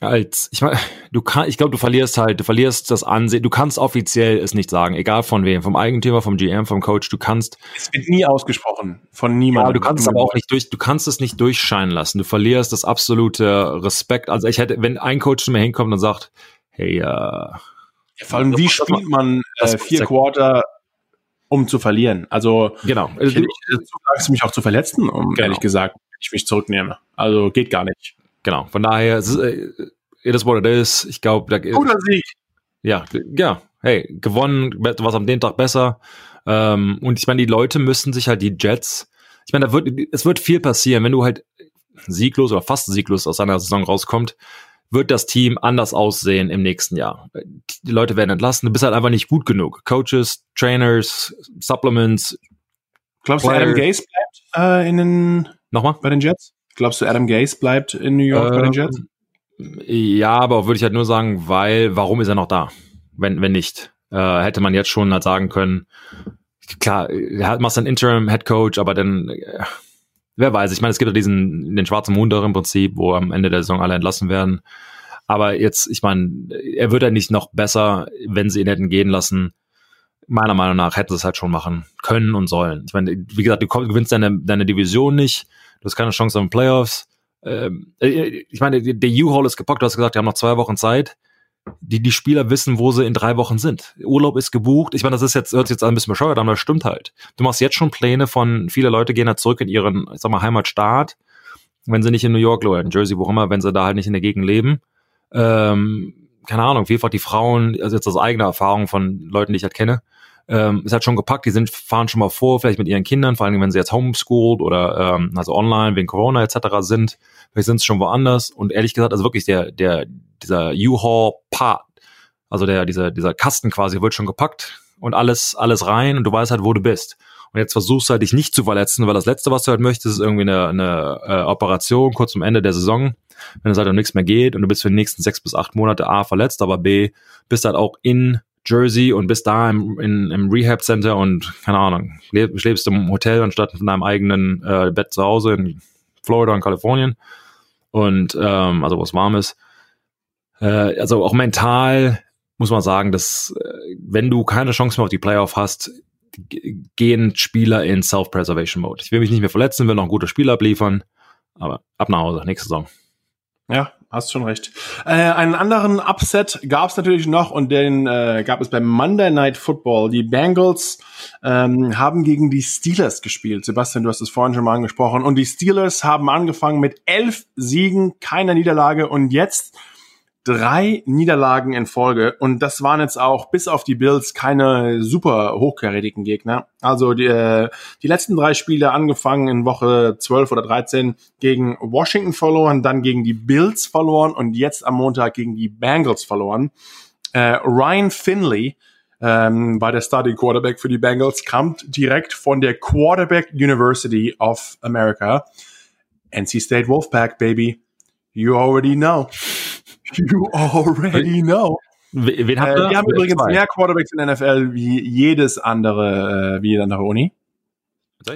Als ich meine, du kann, ich glaube, du verlierst halt, du verlierst das Ansehen. Du kannst offiziell es nicht sagen, egal von wem, vom Eigentümer, vom GM, vom Coach. Du kannst, Es wird nie ausgesprochen von ja, niemandem. du kannst es aber auch nicht durch, du kannst es nicht durchscheinen lassen. Du verlierst das absolute Respekt. Also ich hätte, wenn ein Coach zu mir hinkommt und sagt, hey, äh, Ja, Vor allem, wie spielt man das- äh, vier Quarter, um zu verlieren? Also, genau. hätte nicht dazu sagst, mich auch zu verletzen, um Genau. ehrlich gesagt, wenn ich mich zurücknehme. Also, geht gar nicht. Genau. Von daher, es ist, äh, it is what it is. Ich glaube, da, Guter Sieg. ja, ja, hey, gewonnen, was am den Tag besser. Ähm, und ich meine, die Leute müssen sich halt die Jets, ich meine, da wird, es wird viel passieren, wenn du halt sieglos oder fast sieglos aus einer Saison rauskommt, wird das Team anders aussehen im nächsten Jahr. Die Leute werden entlassen, du bist halt einfach nicht gut genug. Coaches, Trainers, Supplements, Glaubst du, Adam Gase bleibt äh, in den, nochmal? bei den Jets? Glaubst du, Adam Gase bleibt in New York bei den Jets? Ähm, Ja, aber würde ich halt nur sagen, weil, warum ist er noch da? Wenn, wenn nicht? Äh, hätte man jetzt schon halt sagen können, klar, machst einen Interim Head Coach, aber dann, äh, wer weiß, ich meine, es gibt ja diesen, den schwarzen Montag im Prinzip, wo am Ende der Saison alle entlassen werden. Aber jetzt, ich meine, er wird ja nicht noch besser, wenn sie ihn hätten gehen lassen. Meiner Meinung nach hätte es halt schon machen können und sollen. Ich meine, wie gesagt, du komm- gewinnst deine, deine Division nicht, du hast keine Chance auf den Playoffs. Ähm, äh, ich meine, der- U-Haul ist gepackt, du hast gesagt, die haben noch zwei Wochen Zeit. Die, die Spieler wissen, wo sie in drei Wochen sind. Urlaub ist gebucht. Ich meine, das ist jetzt, hört sich jetzt ein bisschen bescheuert an, aber das stimmt halt. Du machst jetzt schon Pläne von, viele Leute gehen halt zurück in ihren, ich sag mal, Heimatstaat, wenn sie nicht in New York oder in Jersey, wo immer, wenn sie da halt nicht in der Gegend leben. Ähm, keine Ahnung, vielfach die Frauen, also jetzt aus eigener Erfahrung von Leuten, die ich halt kenne, ähm, ist halt schon gepackt, die sind, fahren schon mal vor, vielleicht mit ihren Kindern, vor allem wenn sie jetzt homeschooled oder ähm, also online wegen Corona etc. sind, vielleicht sind sie schon woanders und ehrlich gesagt, also wirklich der, der, dieser U-Haul-Part Also der, dieser, dieser Kasten quasi wird schon gepackt und alles, alles rein und du weißt halt, wo du bist. Und jetzt versuchst du halt dich nicht zu verletzen, weil das Letzte, was du halt möchtest, ist irgendwie eine, eine äh, Operation kurz zum Ende der Saison, wenn es halt um nichts mehr geht und du bist für die nächsten sechs bis acht Monate A verletzt, aber B, bist halt auch in Jersey und bist da im, in, im Rehab Center und keine Ahnung, lebst im Hotel anstatt von deinem eigenen äh, Bett zu Hause in Florida und Kalifornien und ähm, also wo es warm ist. Äh, also auch mental muss man sagen, dass äh, wenn du keine Chance mehr auf die Playoff hast, gehen Spieler in Self-Preservation Mode. Ich will mich nicht mehr verletzen, will noch ein gutes Spiel abliefern, aber ab nach Hause, nächste Saison. Ja, hast schon recht. Äh, einen anderen Upset gab es natürlich noch und den äh, gab es beim Monday Night Football. Die Bengals ähm, haben gegen die Steelers gespielt. Sebastian, du hast es vorhin schon mal angesprochen. Und die Steelers haben angefangen mit elf Siegen, keiner Niederlage und jetzt drei Niederlagen in Folge und das waren jetzt auch bis auf die Bills keine super hochkarätigen Gegner. Also die, äh, die letzten drei Spiele angefangen in Woche 12 oder 13 gegen Washington verloren, dann gegen die Bills verloren und jetzt am Montag gegen die Bengals verloren. Äh, Ryan Finley ähm, war der Starting Quarterback für die Bengals, kam direkt von der Quarterback University of America. NC State Wolfpack, baby. You already know. You already know. Wen habt ihr? Äh, wir haben übrigens zwei. mehr Quarterbacks in der NFL wie jedes andere, äh, wie jede andere Uni.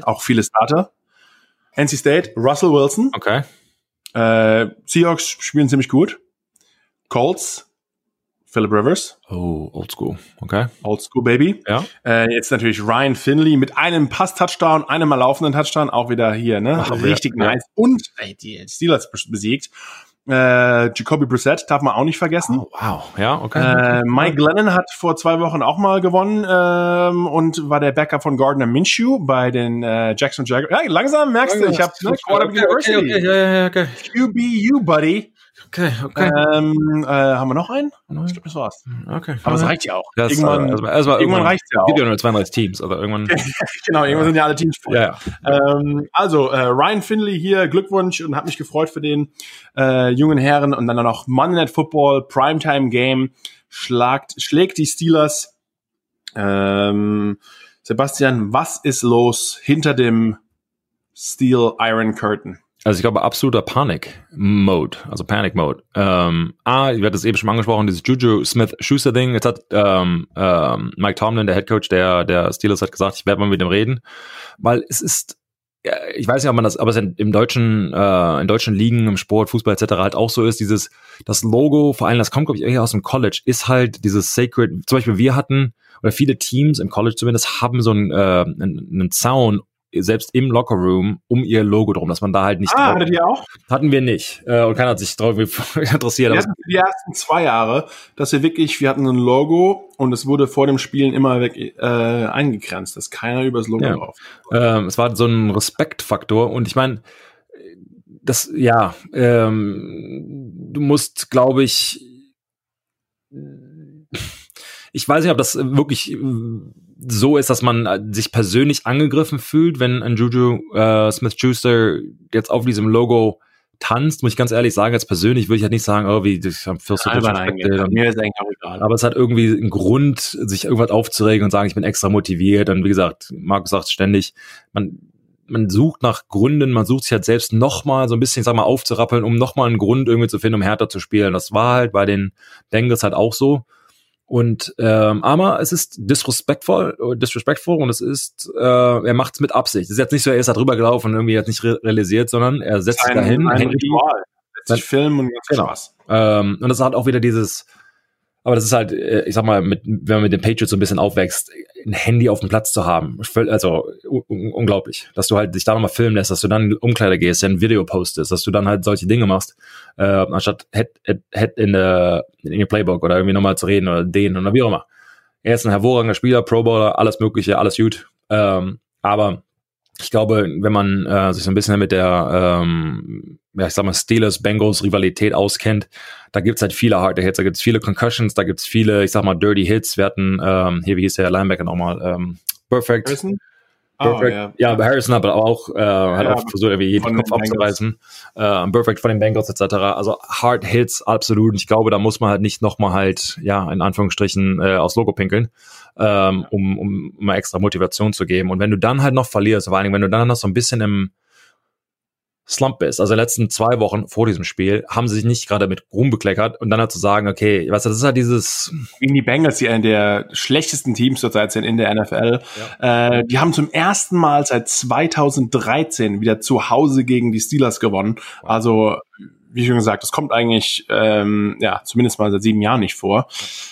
Auch viele Starter. NC State, Russell Wilson. Okay. Äh, Seahawks spielen ziemlich gut. Colts, Philip Rivers. Oh, old school. Okay. Old school, baby. Ja. Äh, jetzt natürlich Ryan Finley mit einem Pass-Touchdown, einem mal laufenden Touchdown, auch wieder hier, ne? Ach, Richtig ja. nice. Und ey, die Steelers besiegt. Äh, Jacoby Brissett darf man auch nicht vergessen. Oh, wow, ja, okay. Äh, Mike Glennon hat vor zwei Wochen auch mal gewonnen ähm, und war der Backup von Gardner Minshew bei den äh, Jackson Jaguars. Ja, langsam merkst du, ich habe ne, Quarterback okay, University. Okay, okay, ja, ja, okay. QBU, Buddy. Okay, okay. Ähm, äh, haben wir noch einen? Ich glaube, das war's. Okay. Aber es reicht ja auch. Das, irgendwann, also, irgendwann, irgendwann reicht ja auch. Gibt ja nur 32 Teams, also irgendwann. <laughs> genau, irgendwann sind ja alle Teams voll. Ja, ja. Ähm, also, äh, Ryan Finley hier, Glückwunsch und hat mich gefreut für den äh, jungen Herren. Und dann noch Monday Night Football, Primetime Game, schlagt, schlägt die Steelers. Ähm, Sebastian, was ist los hinter dem Steel Iron Curtain? Also ich glaube, absoluter Panik-Mode, also Panic-Mode. Ähm, A, ich werde das eben schon angesprochen, dieses Juju Smith-Schuster-Ding. Jetzt hat ähm, ähm, Mike Tomlin, der Head Coach der, der Steelers, hat gesagt, ich werde mal mit dem reden. Weil es ist, ich weiß nicht, ob man das, aber es im deutschen, äh, in deutschen Ligen, im Sport, Fußball etc. halt auch so ist, dieses, das Logo, vor allem, das kommt, glaube ich, eher aus dem College, ist halt dieses Sacred, zum Beispiel wir hatten, oder viele Teams im College zumindest, haben so einen, äh, einen Zaun selbst im Lockerroom um ihr Logo drum, dass man da halt nicht. Ah, hattet ihr auch? Hatten wir nicht. Äh, und keiner hat sich drauf <laughs> interessiert. Wir hatten die ersten zwei Jahre, dass wir wirklich, wir hatten ein Logo und es wurde vor dem Spielen immer weg äh, eingegrenzt, dass keiner über das Logo ja. drauf. Ähm, es war so ein Respektfaktor und ich meine, das, ja, ähm, du musst, glaube ich, ich weiß nicht, ob das wirklich so ist, dass man äh, sich persönlich angegriffen fühlt, wenn ein Juju äh, Smith-Schuster jetzt auf diesem Logo tanzt, muss ich ganz ehrlich sagen, als persönlich würde ich halt nicht sagen, oh, wie das am First ja, Mir ist eigentlich auch egal. Aber es hat irgendwie einen Grund, sich irgendwas aufzuregen und sagen, ich bin extra motiviert. Und wie gesagt, Markus sagt ständig, man, man sucht nach Gründen, man sucht sich halt selbst nochmal so ein bisschen, sag mal, aufzurappeln, um nochmal einen Grund irgendwie zu finden, um härter zu spielen. Das war halt bei den Bengals halt auch so. Und ähm, aber es ist disrespectful, disrespectful und es ist, äh, er macht es mit Absicht. Es ist jetzt nicht so, er ist da drüber gelaufen und irgendwie hat nicht re realisiert, sondern er setzt sich dahin. Ein Ritual. Setzt sich filmen und ganz genau. Spaß. Ähm, und das hat auch wieder dieses, aber das ist halt, äh, ich sag mal, mit, wenn man mit den Patriots so ein bisschen aufwächst, ein Handy auf dem Platz zu haben, also un unglaublich, dass du halt dich da nochmal filmen lässt, dass du dann in Umkleider gehst, ein Video postest, dass du dann halt solche Dinge machst, äh, anstatt Head, Head, Head in, der, in your Playbook oder irgendwie nochmal zu reden oder den oder wie auch immer. Er ist ein hervorragender Spieler, Pro Bowler, alles Mögliche, alles gut. Ähm, aber ich glaube, wenn man äh, sich so ein bisschen mit der, ähm, ja, ich sag mal, Steelers-Bengals-Rivalität auskennt, da gibt's halt viele harte Hits, da gibt's viele Concussions, da gibt's viele, ich sag mal, Dirty Hits. Wir hatten, ähm, hier, wie hieß der Linebacker nochmal? Ähm, Perfect. Oh, ja. ja, aber Harrison aber auch äh, hat ja, auch versucht, irgendwie jeden Kopf abzureißen. Äh, Perfect von den Bengals etc. Also Hard Hits, absolut. Und ich glaube, da muss man halt nicht nochmal halt, ja, in Anführungsstrichen äh, aufs Logo pinkeln, ähm, um, um mal extra Motivation zu geben. Und wenn du dann halt noch verlierst, vor allen Dingen, wenn du dann noch so ein bisschen im Slump bist, also die letzten zwei Wochen vor diesem Spiel, haben sie sich nicht gerade mit Ruhm bekleckert und dann halt zu sagen, okay, weißt du, das ist halt dieses. Gegen die Bengals, die einen der schlechtesten Teams zurzeit sind in der NFL. Ja. Äh, die haben zum ersten Mal seit 2013 wieder zu Hause gegen die Steelers gewonnen. Also, wie schon gesagt, das kommt eigentlich, ähm, ja, zumindest mal seit sieben Jahren nicht vor. Ja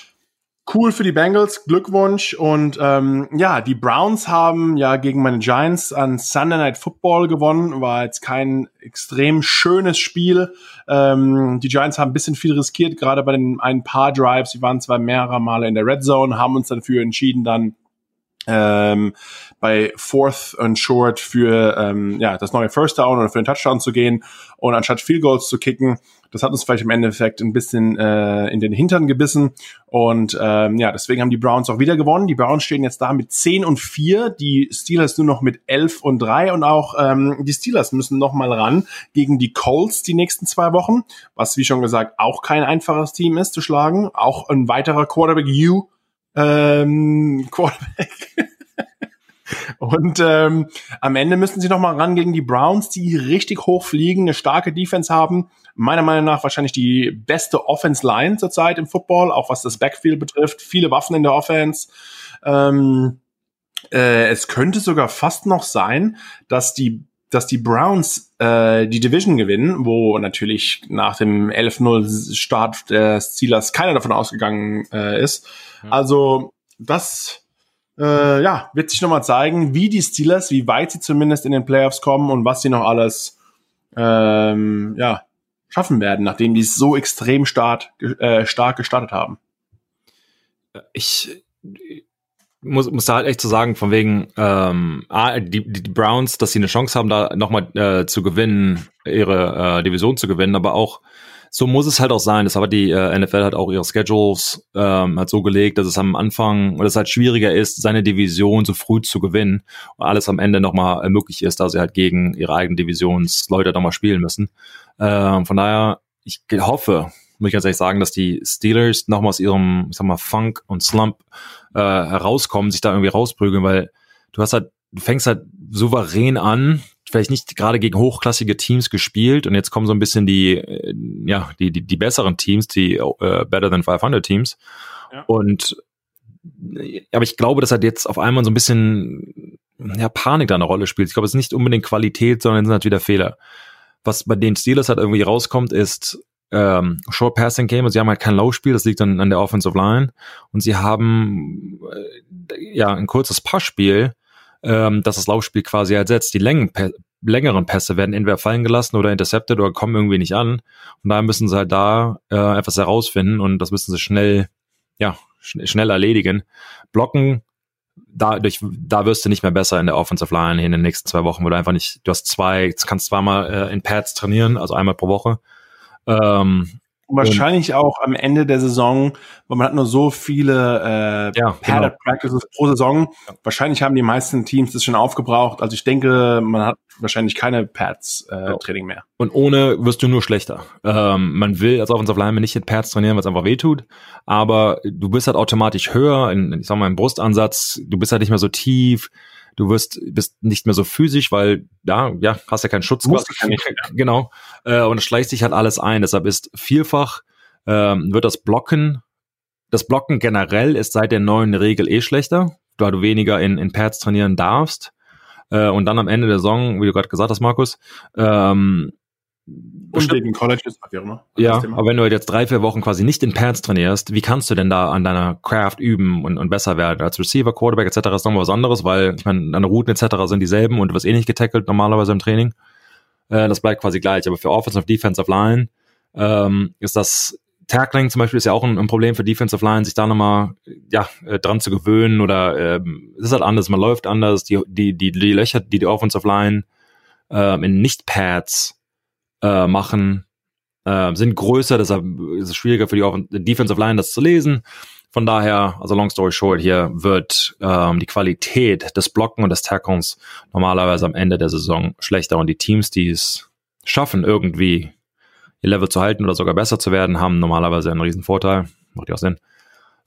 cool für die Bengals, Glückwunsch. Und ähm, ja, die Browns haben ja gegen meine Giants an Sunday Night Football gewonnen. War jetzt kein extrem schönes Spiel. Ähm, die Giants haben ein bisschen viel riskiert, gerade bei den ein paar Drives. Sie waren zwar mehrere Male in der Red Zone, haben uns dafür entschieden, dann ähm, bei Fourth and Short für ähm, ja, das neue First Down oder für den Touchdown zu gehen und anstatt Field Goals zu kicken. Das hat uns vielleicht im Endeffekt ein bisschen äh, in den Hintern gebissen. Und ähm, ja, deswegen haben die Browns auch wieder gewonnen. Die Browns stehen jetzt da mit 10 und 4, die Steelers nur noch mit 11 und 3 und auch ähm, die Steelers müssen noch mal ran gegen die Colts die nächsten zwei Wochen, was wie schon gesagt auch kein einfaches Team ist zu schlagen. Auch ein weiterer Quarterback U ähm, <laughs> Quarterback. Und ähm, am Ende müssen sie noch mal ran gegen die Browns, die richtig hoch fliegen, eine starke Defense haben. Meiner Meinung nach wahrscheinlich die beste Offense Line zurzeit im Football, auch was das Backfield betrifft. Viele Waffen in der Offense. Ähm, äh, es könnte sogar fast noch sein, dass die dass die Browns äh, die Division gewinnen, wo natürlich nach dem 11-0 Start des Steelers keiner davon ausgegangen äh, ist. Mhm. Also das äh, ja, wird sich nochmal zeigen, wie die Steelers, wie weit sie zumindest in den Playoffs kommen und was sie noch alles ähm, ja, schaffen werden, nachdem die so extrem start, äh, stark gestartet haben. Ich muss, muss da halt echt zu so sagen, von wegen ähm, die, die Browns, dass sie eine Chance haben, da nochmal äh, zu gewinnen, ihre äh, Division zu gewinnen, aber auch so muss es halt auch sein. Das hat die äh, NFL hat auch ihre Schedules ähm, hat so gelegt, dass es am Anfang oder es halt schwieriger ist, seine Division so früh zu gewinnen und alles am Ende nochmal möglich ist, da sie halt gegen ihre eigenen Divisionsleute nochmal spielen müssen. Ähm, von daher, ich hoffe, muss ich ganz ehrlich sagen, dass die Steelers nochmal aus ihrem, ich sag mal, Funk und Slump äh, herauskommen, sich da irgendwie rausprügeln, weil du hast halt, du fängst halt souverän an, vielleicht nicht gerade gegen hochklassige Teams gespielt und jetzt kommen so ein bisschen die, äh, ja, die, die, die besseren Teams, die äh, Better than 500 Teams. Ja. Und aber ich glaube, dass halt jetzt auf einmal so ein bisschen ja, Panik da eine Rolle spielt. Ich glaube, es ist nicht unbedingt Qualität, sondern es sind halt wieder Fehler. Was bei den Steelers halt irgendwie rauskommt, ist ähm, Short Passing Game. Also sie haben halt kein Low-Spiel, das liegt dann an der Offensive Line. Und sie haben äh, ja ein kurzes Passspiel, ähm, dass das Laufspiel quasi ersetzt. Die Längen, längeren Pässe werden entweder fallen gelassen oder intercepted oder kommen irgendwie nicht an. Und da müssen sie halt da äh, etwas herausfinden und das müssen sie schnell, ja, schn schnell erledigen. Blocken, dadurch, da wirst du nicht mehr besser in der Offensive Line in den nächsten zwei Wochen, weil du einfach nicht, du hast zwei, kannst zweimal äh, in Pads trainieren, also einmal pro Woche. Ähm, wahrscheinlich auch am Ende der Saison, weil man hat nur so viele äh, ja, Padded genau. Practices pro Saison. Wahrscheinlich haben die meisten Teams das schon aufgebraucht. Also ich denke, man hat wahrscheinlich keine Pads äh. Training mehr. Und ohne wirst du nur schlechter. Ähm, man will als Offensive Lineman nicht mit Pads trainieren, weil es einfach wehtut. Aber du bist halt automatisch höher, in, ich sag mal, im Brustansatz. Du bist halt nicht mehr so tief du wirst bist nicht mehr so physisch, weil ja, ja, hast ja keinen Schutz. Ja nicht, genau. Äh, und es schleicht sich halt alles ein. Deshalb ist vielfach ähm, wird das Blocken, das Blocken generell ist seit der neuen Regel eh schlechter, da du weniger in, in Pads trainieren darfst. Äh, und dann am Ende der Saison, wie du gerade gesagt hast, Markus, ähm, und wegen Colleges, wie auch immer. Ja, aber wenn du jetzt drei, vier Wochen quasi nicht in Pads trainierst, wie kannst du denn da an deiner Craft üben und, und besser werden? Als Receiver, Quarterback etc. ist nochmal was anderes, weil ich meine, deine Routen etc. sind dieselben und du wirst eh nicht getackelt normalerweise im Training. Äh, das bleibt quasi gleich. Aber für Offensive, Defensive Line ähm, ist das Tackling zum Beispiel ist ja auch ein, ein, Problem für Defensive Line, sich da nochmal ja, äh, dran zu gewöhnen oder ähm, es ist halt anders, man läuft anders, die, die, die, die Löcher, die die Offensive Line ähm, in Nicht-Pads äh, machen, äh, sind größer, deshalb ist es schwieriger für die Defensive Line das zu lesen. Von daher, also long story short, hier wird ähm, die Qualität des Blocken und des Tackles normalerweise am Ende der Saison schlechter und die Teams, die es schaffen, irgendwie ihr Level zu halten oder sogar besser zu werden, haben normalerweise einen riesen Vorteil. Macht ja auch Sinn.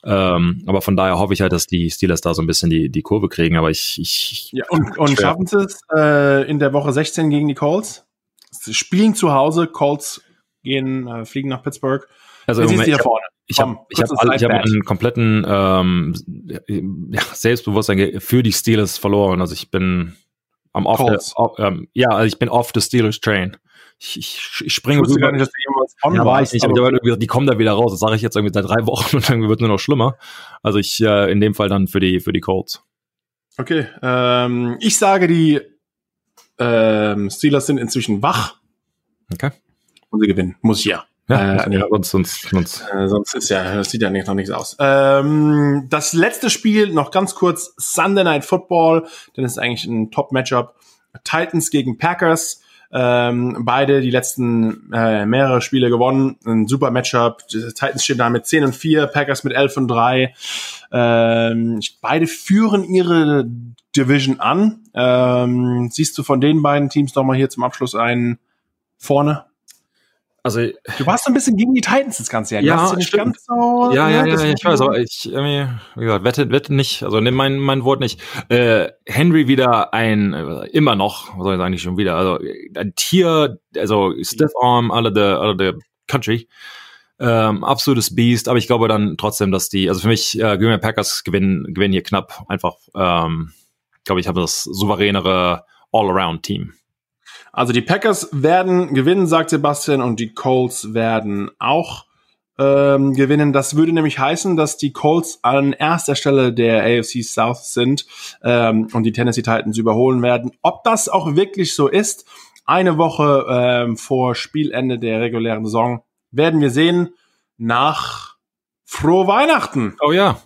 Ähm, aber von daher hoffe ich halt, dass die Steelers da so ein bisschen die, die Kurve kriegen. Aber ich, ich ja, und, und schaffen sie es äh, in der Woche 16 gegen die Colts? Sie spielen zu Hause, Colts gehen, äh, fliegen nach Pittsburgh. Also du hier vorne? Ich habe ich hab, all, ich hab einen kompletten ähm, ja, Selbstbewusstsein für die Steelers verloren. Also ich bin am off, der, off ähm, ja, also ich bin off the Steelers Train. Ich, ich, ich springe ich gar nicht, dass du jemals on ja, war ich nicht, aber die, die kommen da wieder raus. Das sage ich jetzt irgendwie seit drei Wochen <laughs> und dann wird es nur noch schlimmer. Also ich äh, in dem Fall dann für die für die Colts. Okay, ähm, ich sage die ähm, Steelers sind inzwischen wach. Okay. Und sie gewinnen. Muss ich ja. Ja, äh, ja sonst, sonst, sonst. Äh, sonst ist ja, das sieht ja nicht, noch nichts aus. Ähm, das letzte Spiel, noch ganz kurz, Sunday Night Football, denn es ist eigentlich ein Top-Matchup. Titans gegen Packers. Ähm, beide die letzten äh, mehrere Spiele gewonnen. Ein super Matchup. Die Titans stehen da mit 10 und 4, Packers mit 11 und 3. Ähm, beide führen ihre Division an. Ähm, siehst du von den beiden Teams nochmal hier zum Abschluss einen vorne? Also du warst ein bisschen gegen die Titans das ganze Jahr. Ja, nicht ganz so, ja, ja, ja, ja ich weiß, aber ich irgendwie, wie gesagt, wette, wette nicht, also nimm mein, mein Wort nicht. Äh, Henry wieder ein, äh, immer noch, was soll ich sagen, schon wieder, also ein Tier, also Stiff Arm, alle der, alle der Country. Ähm, absolutes Beast, aber ich glaube dann trotzdem, dass die, also für mich, äh, Green Bay Packers gewinnen, gewinnen hier knapp. Einfach, ähm, glaube ich, habe das souveränere All-Around-Team. Also die Packers werden gewinnen, sagt Sebastian, und die Colts werden auch ähm, gewinnen. Das würde nämlich heißen, dass die Colts an erster Stelle der AFC South sind ähm, und die Tennessee Titans überholen werden. Ob das auch wirklich so ist, eine Woche ähm, vor Spielende der regulären Saison, werden wir sehen. Nach frohe Weihnachten. Oh ja.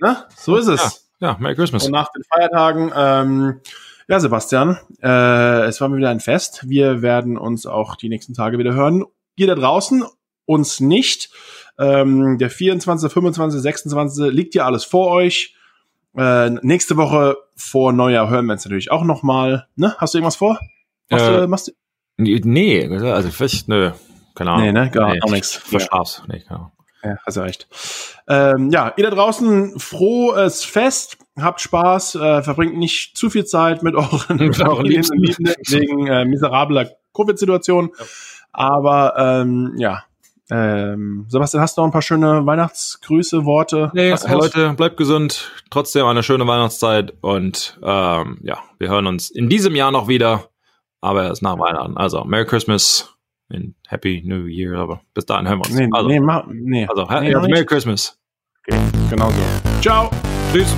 Ne? So ist es. Ja, ja Merry Christmas. Und nach den Feiertagen ähm, ja, Sebastian, äh, es war mir wieder ein Fest. Wir werden uns auch die nächsten Tage wieder hören. Ihr da draußen, uns nicht. Ähm, der 24., 25., 26. liegt ja alles vor euch. Äh, nächste Woche vor Neujahr hören wir uns natürlich auch nochmal. Ne? Hast du irgendwas vor? Machst äh, du, machst du? Nee, also vielleicht, nö, keine Ahnung. Nee, ne? Gar, nee, auch nichts. Verschaf's. Nee, keine Ahnung. Ja, hast du recht. Ähm, ja, ihr da draußen, frohes Fest, habt Spaß, äh, verbringt nicht zu viel Zeit mit euren, <laughs> mit euren Liebsten wegen äh, miserabler Covid-Situation. Ja. Aber ähm, ja, ähm, Sebastian, hast du noch ein paar schöne Weihnachtsgrüße, Worte? Nee, hey, Leute, bleibt gesund, trotzdem eine schöne Weihnachtszeit und ähm, ja, wir hören uns in diesem Jahr noch wieder, aber erst nach Weihnachten. Also, Merry Christmas in Happy New Year, aber bis dahin hören wir uns. Nee, also, nee, ma, nee. Also, nee, Merry Christmas. Okay, genau so. Ciao. Tschüss.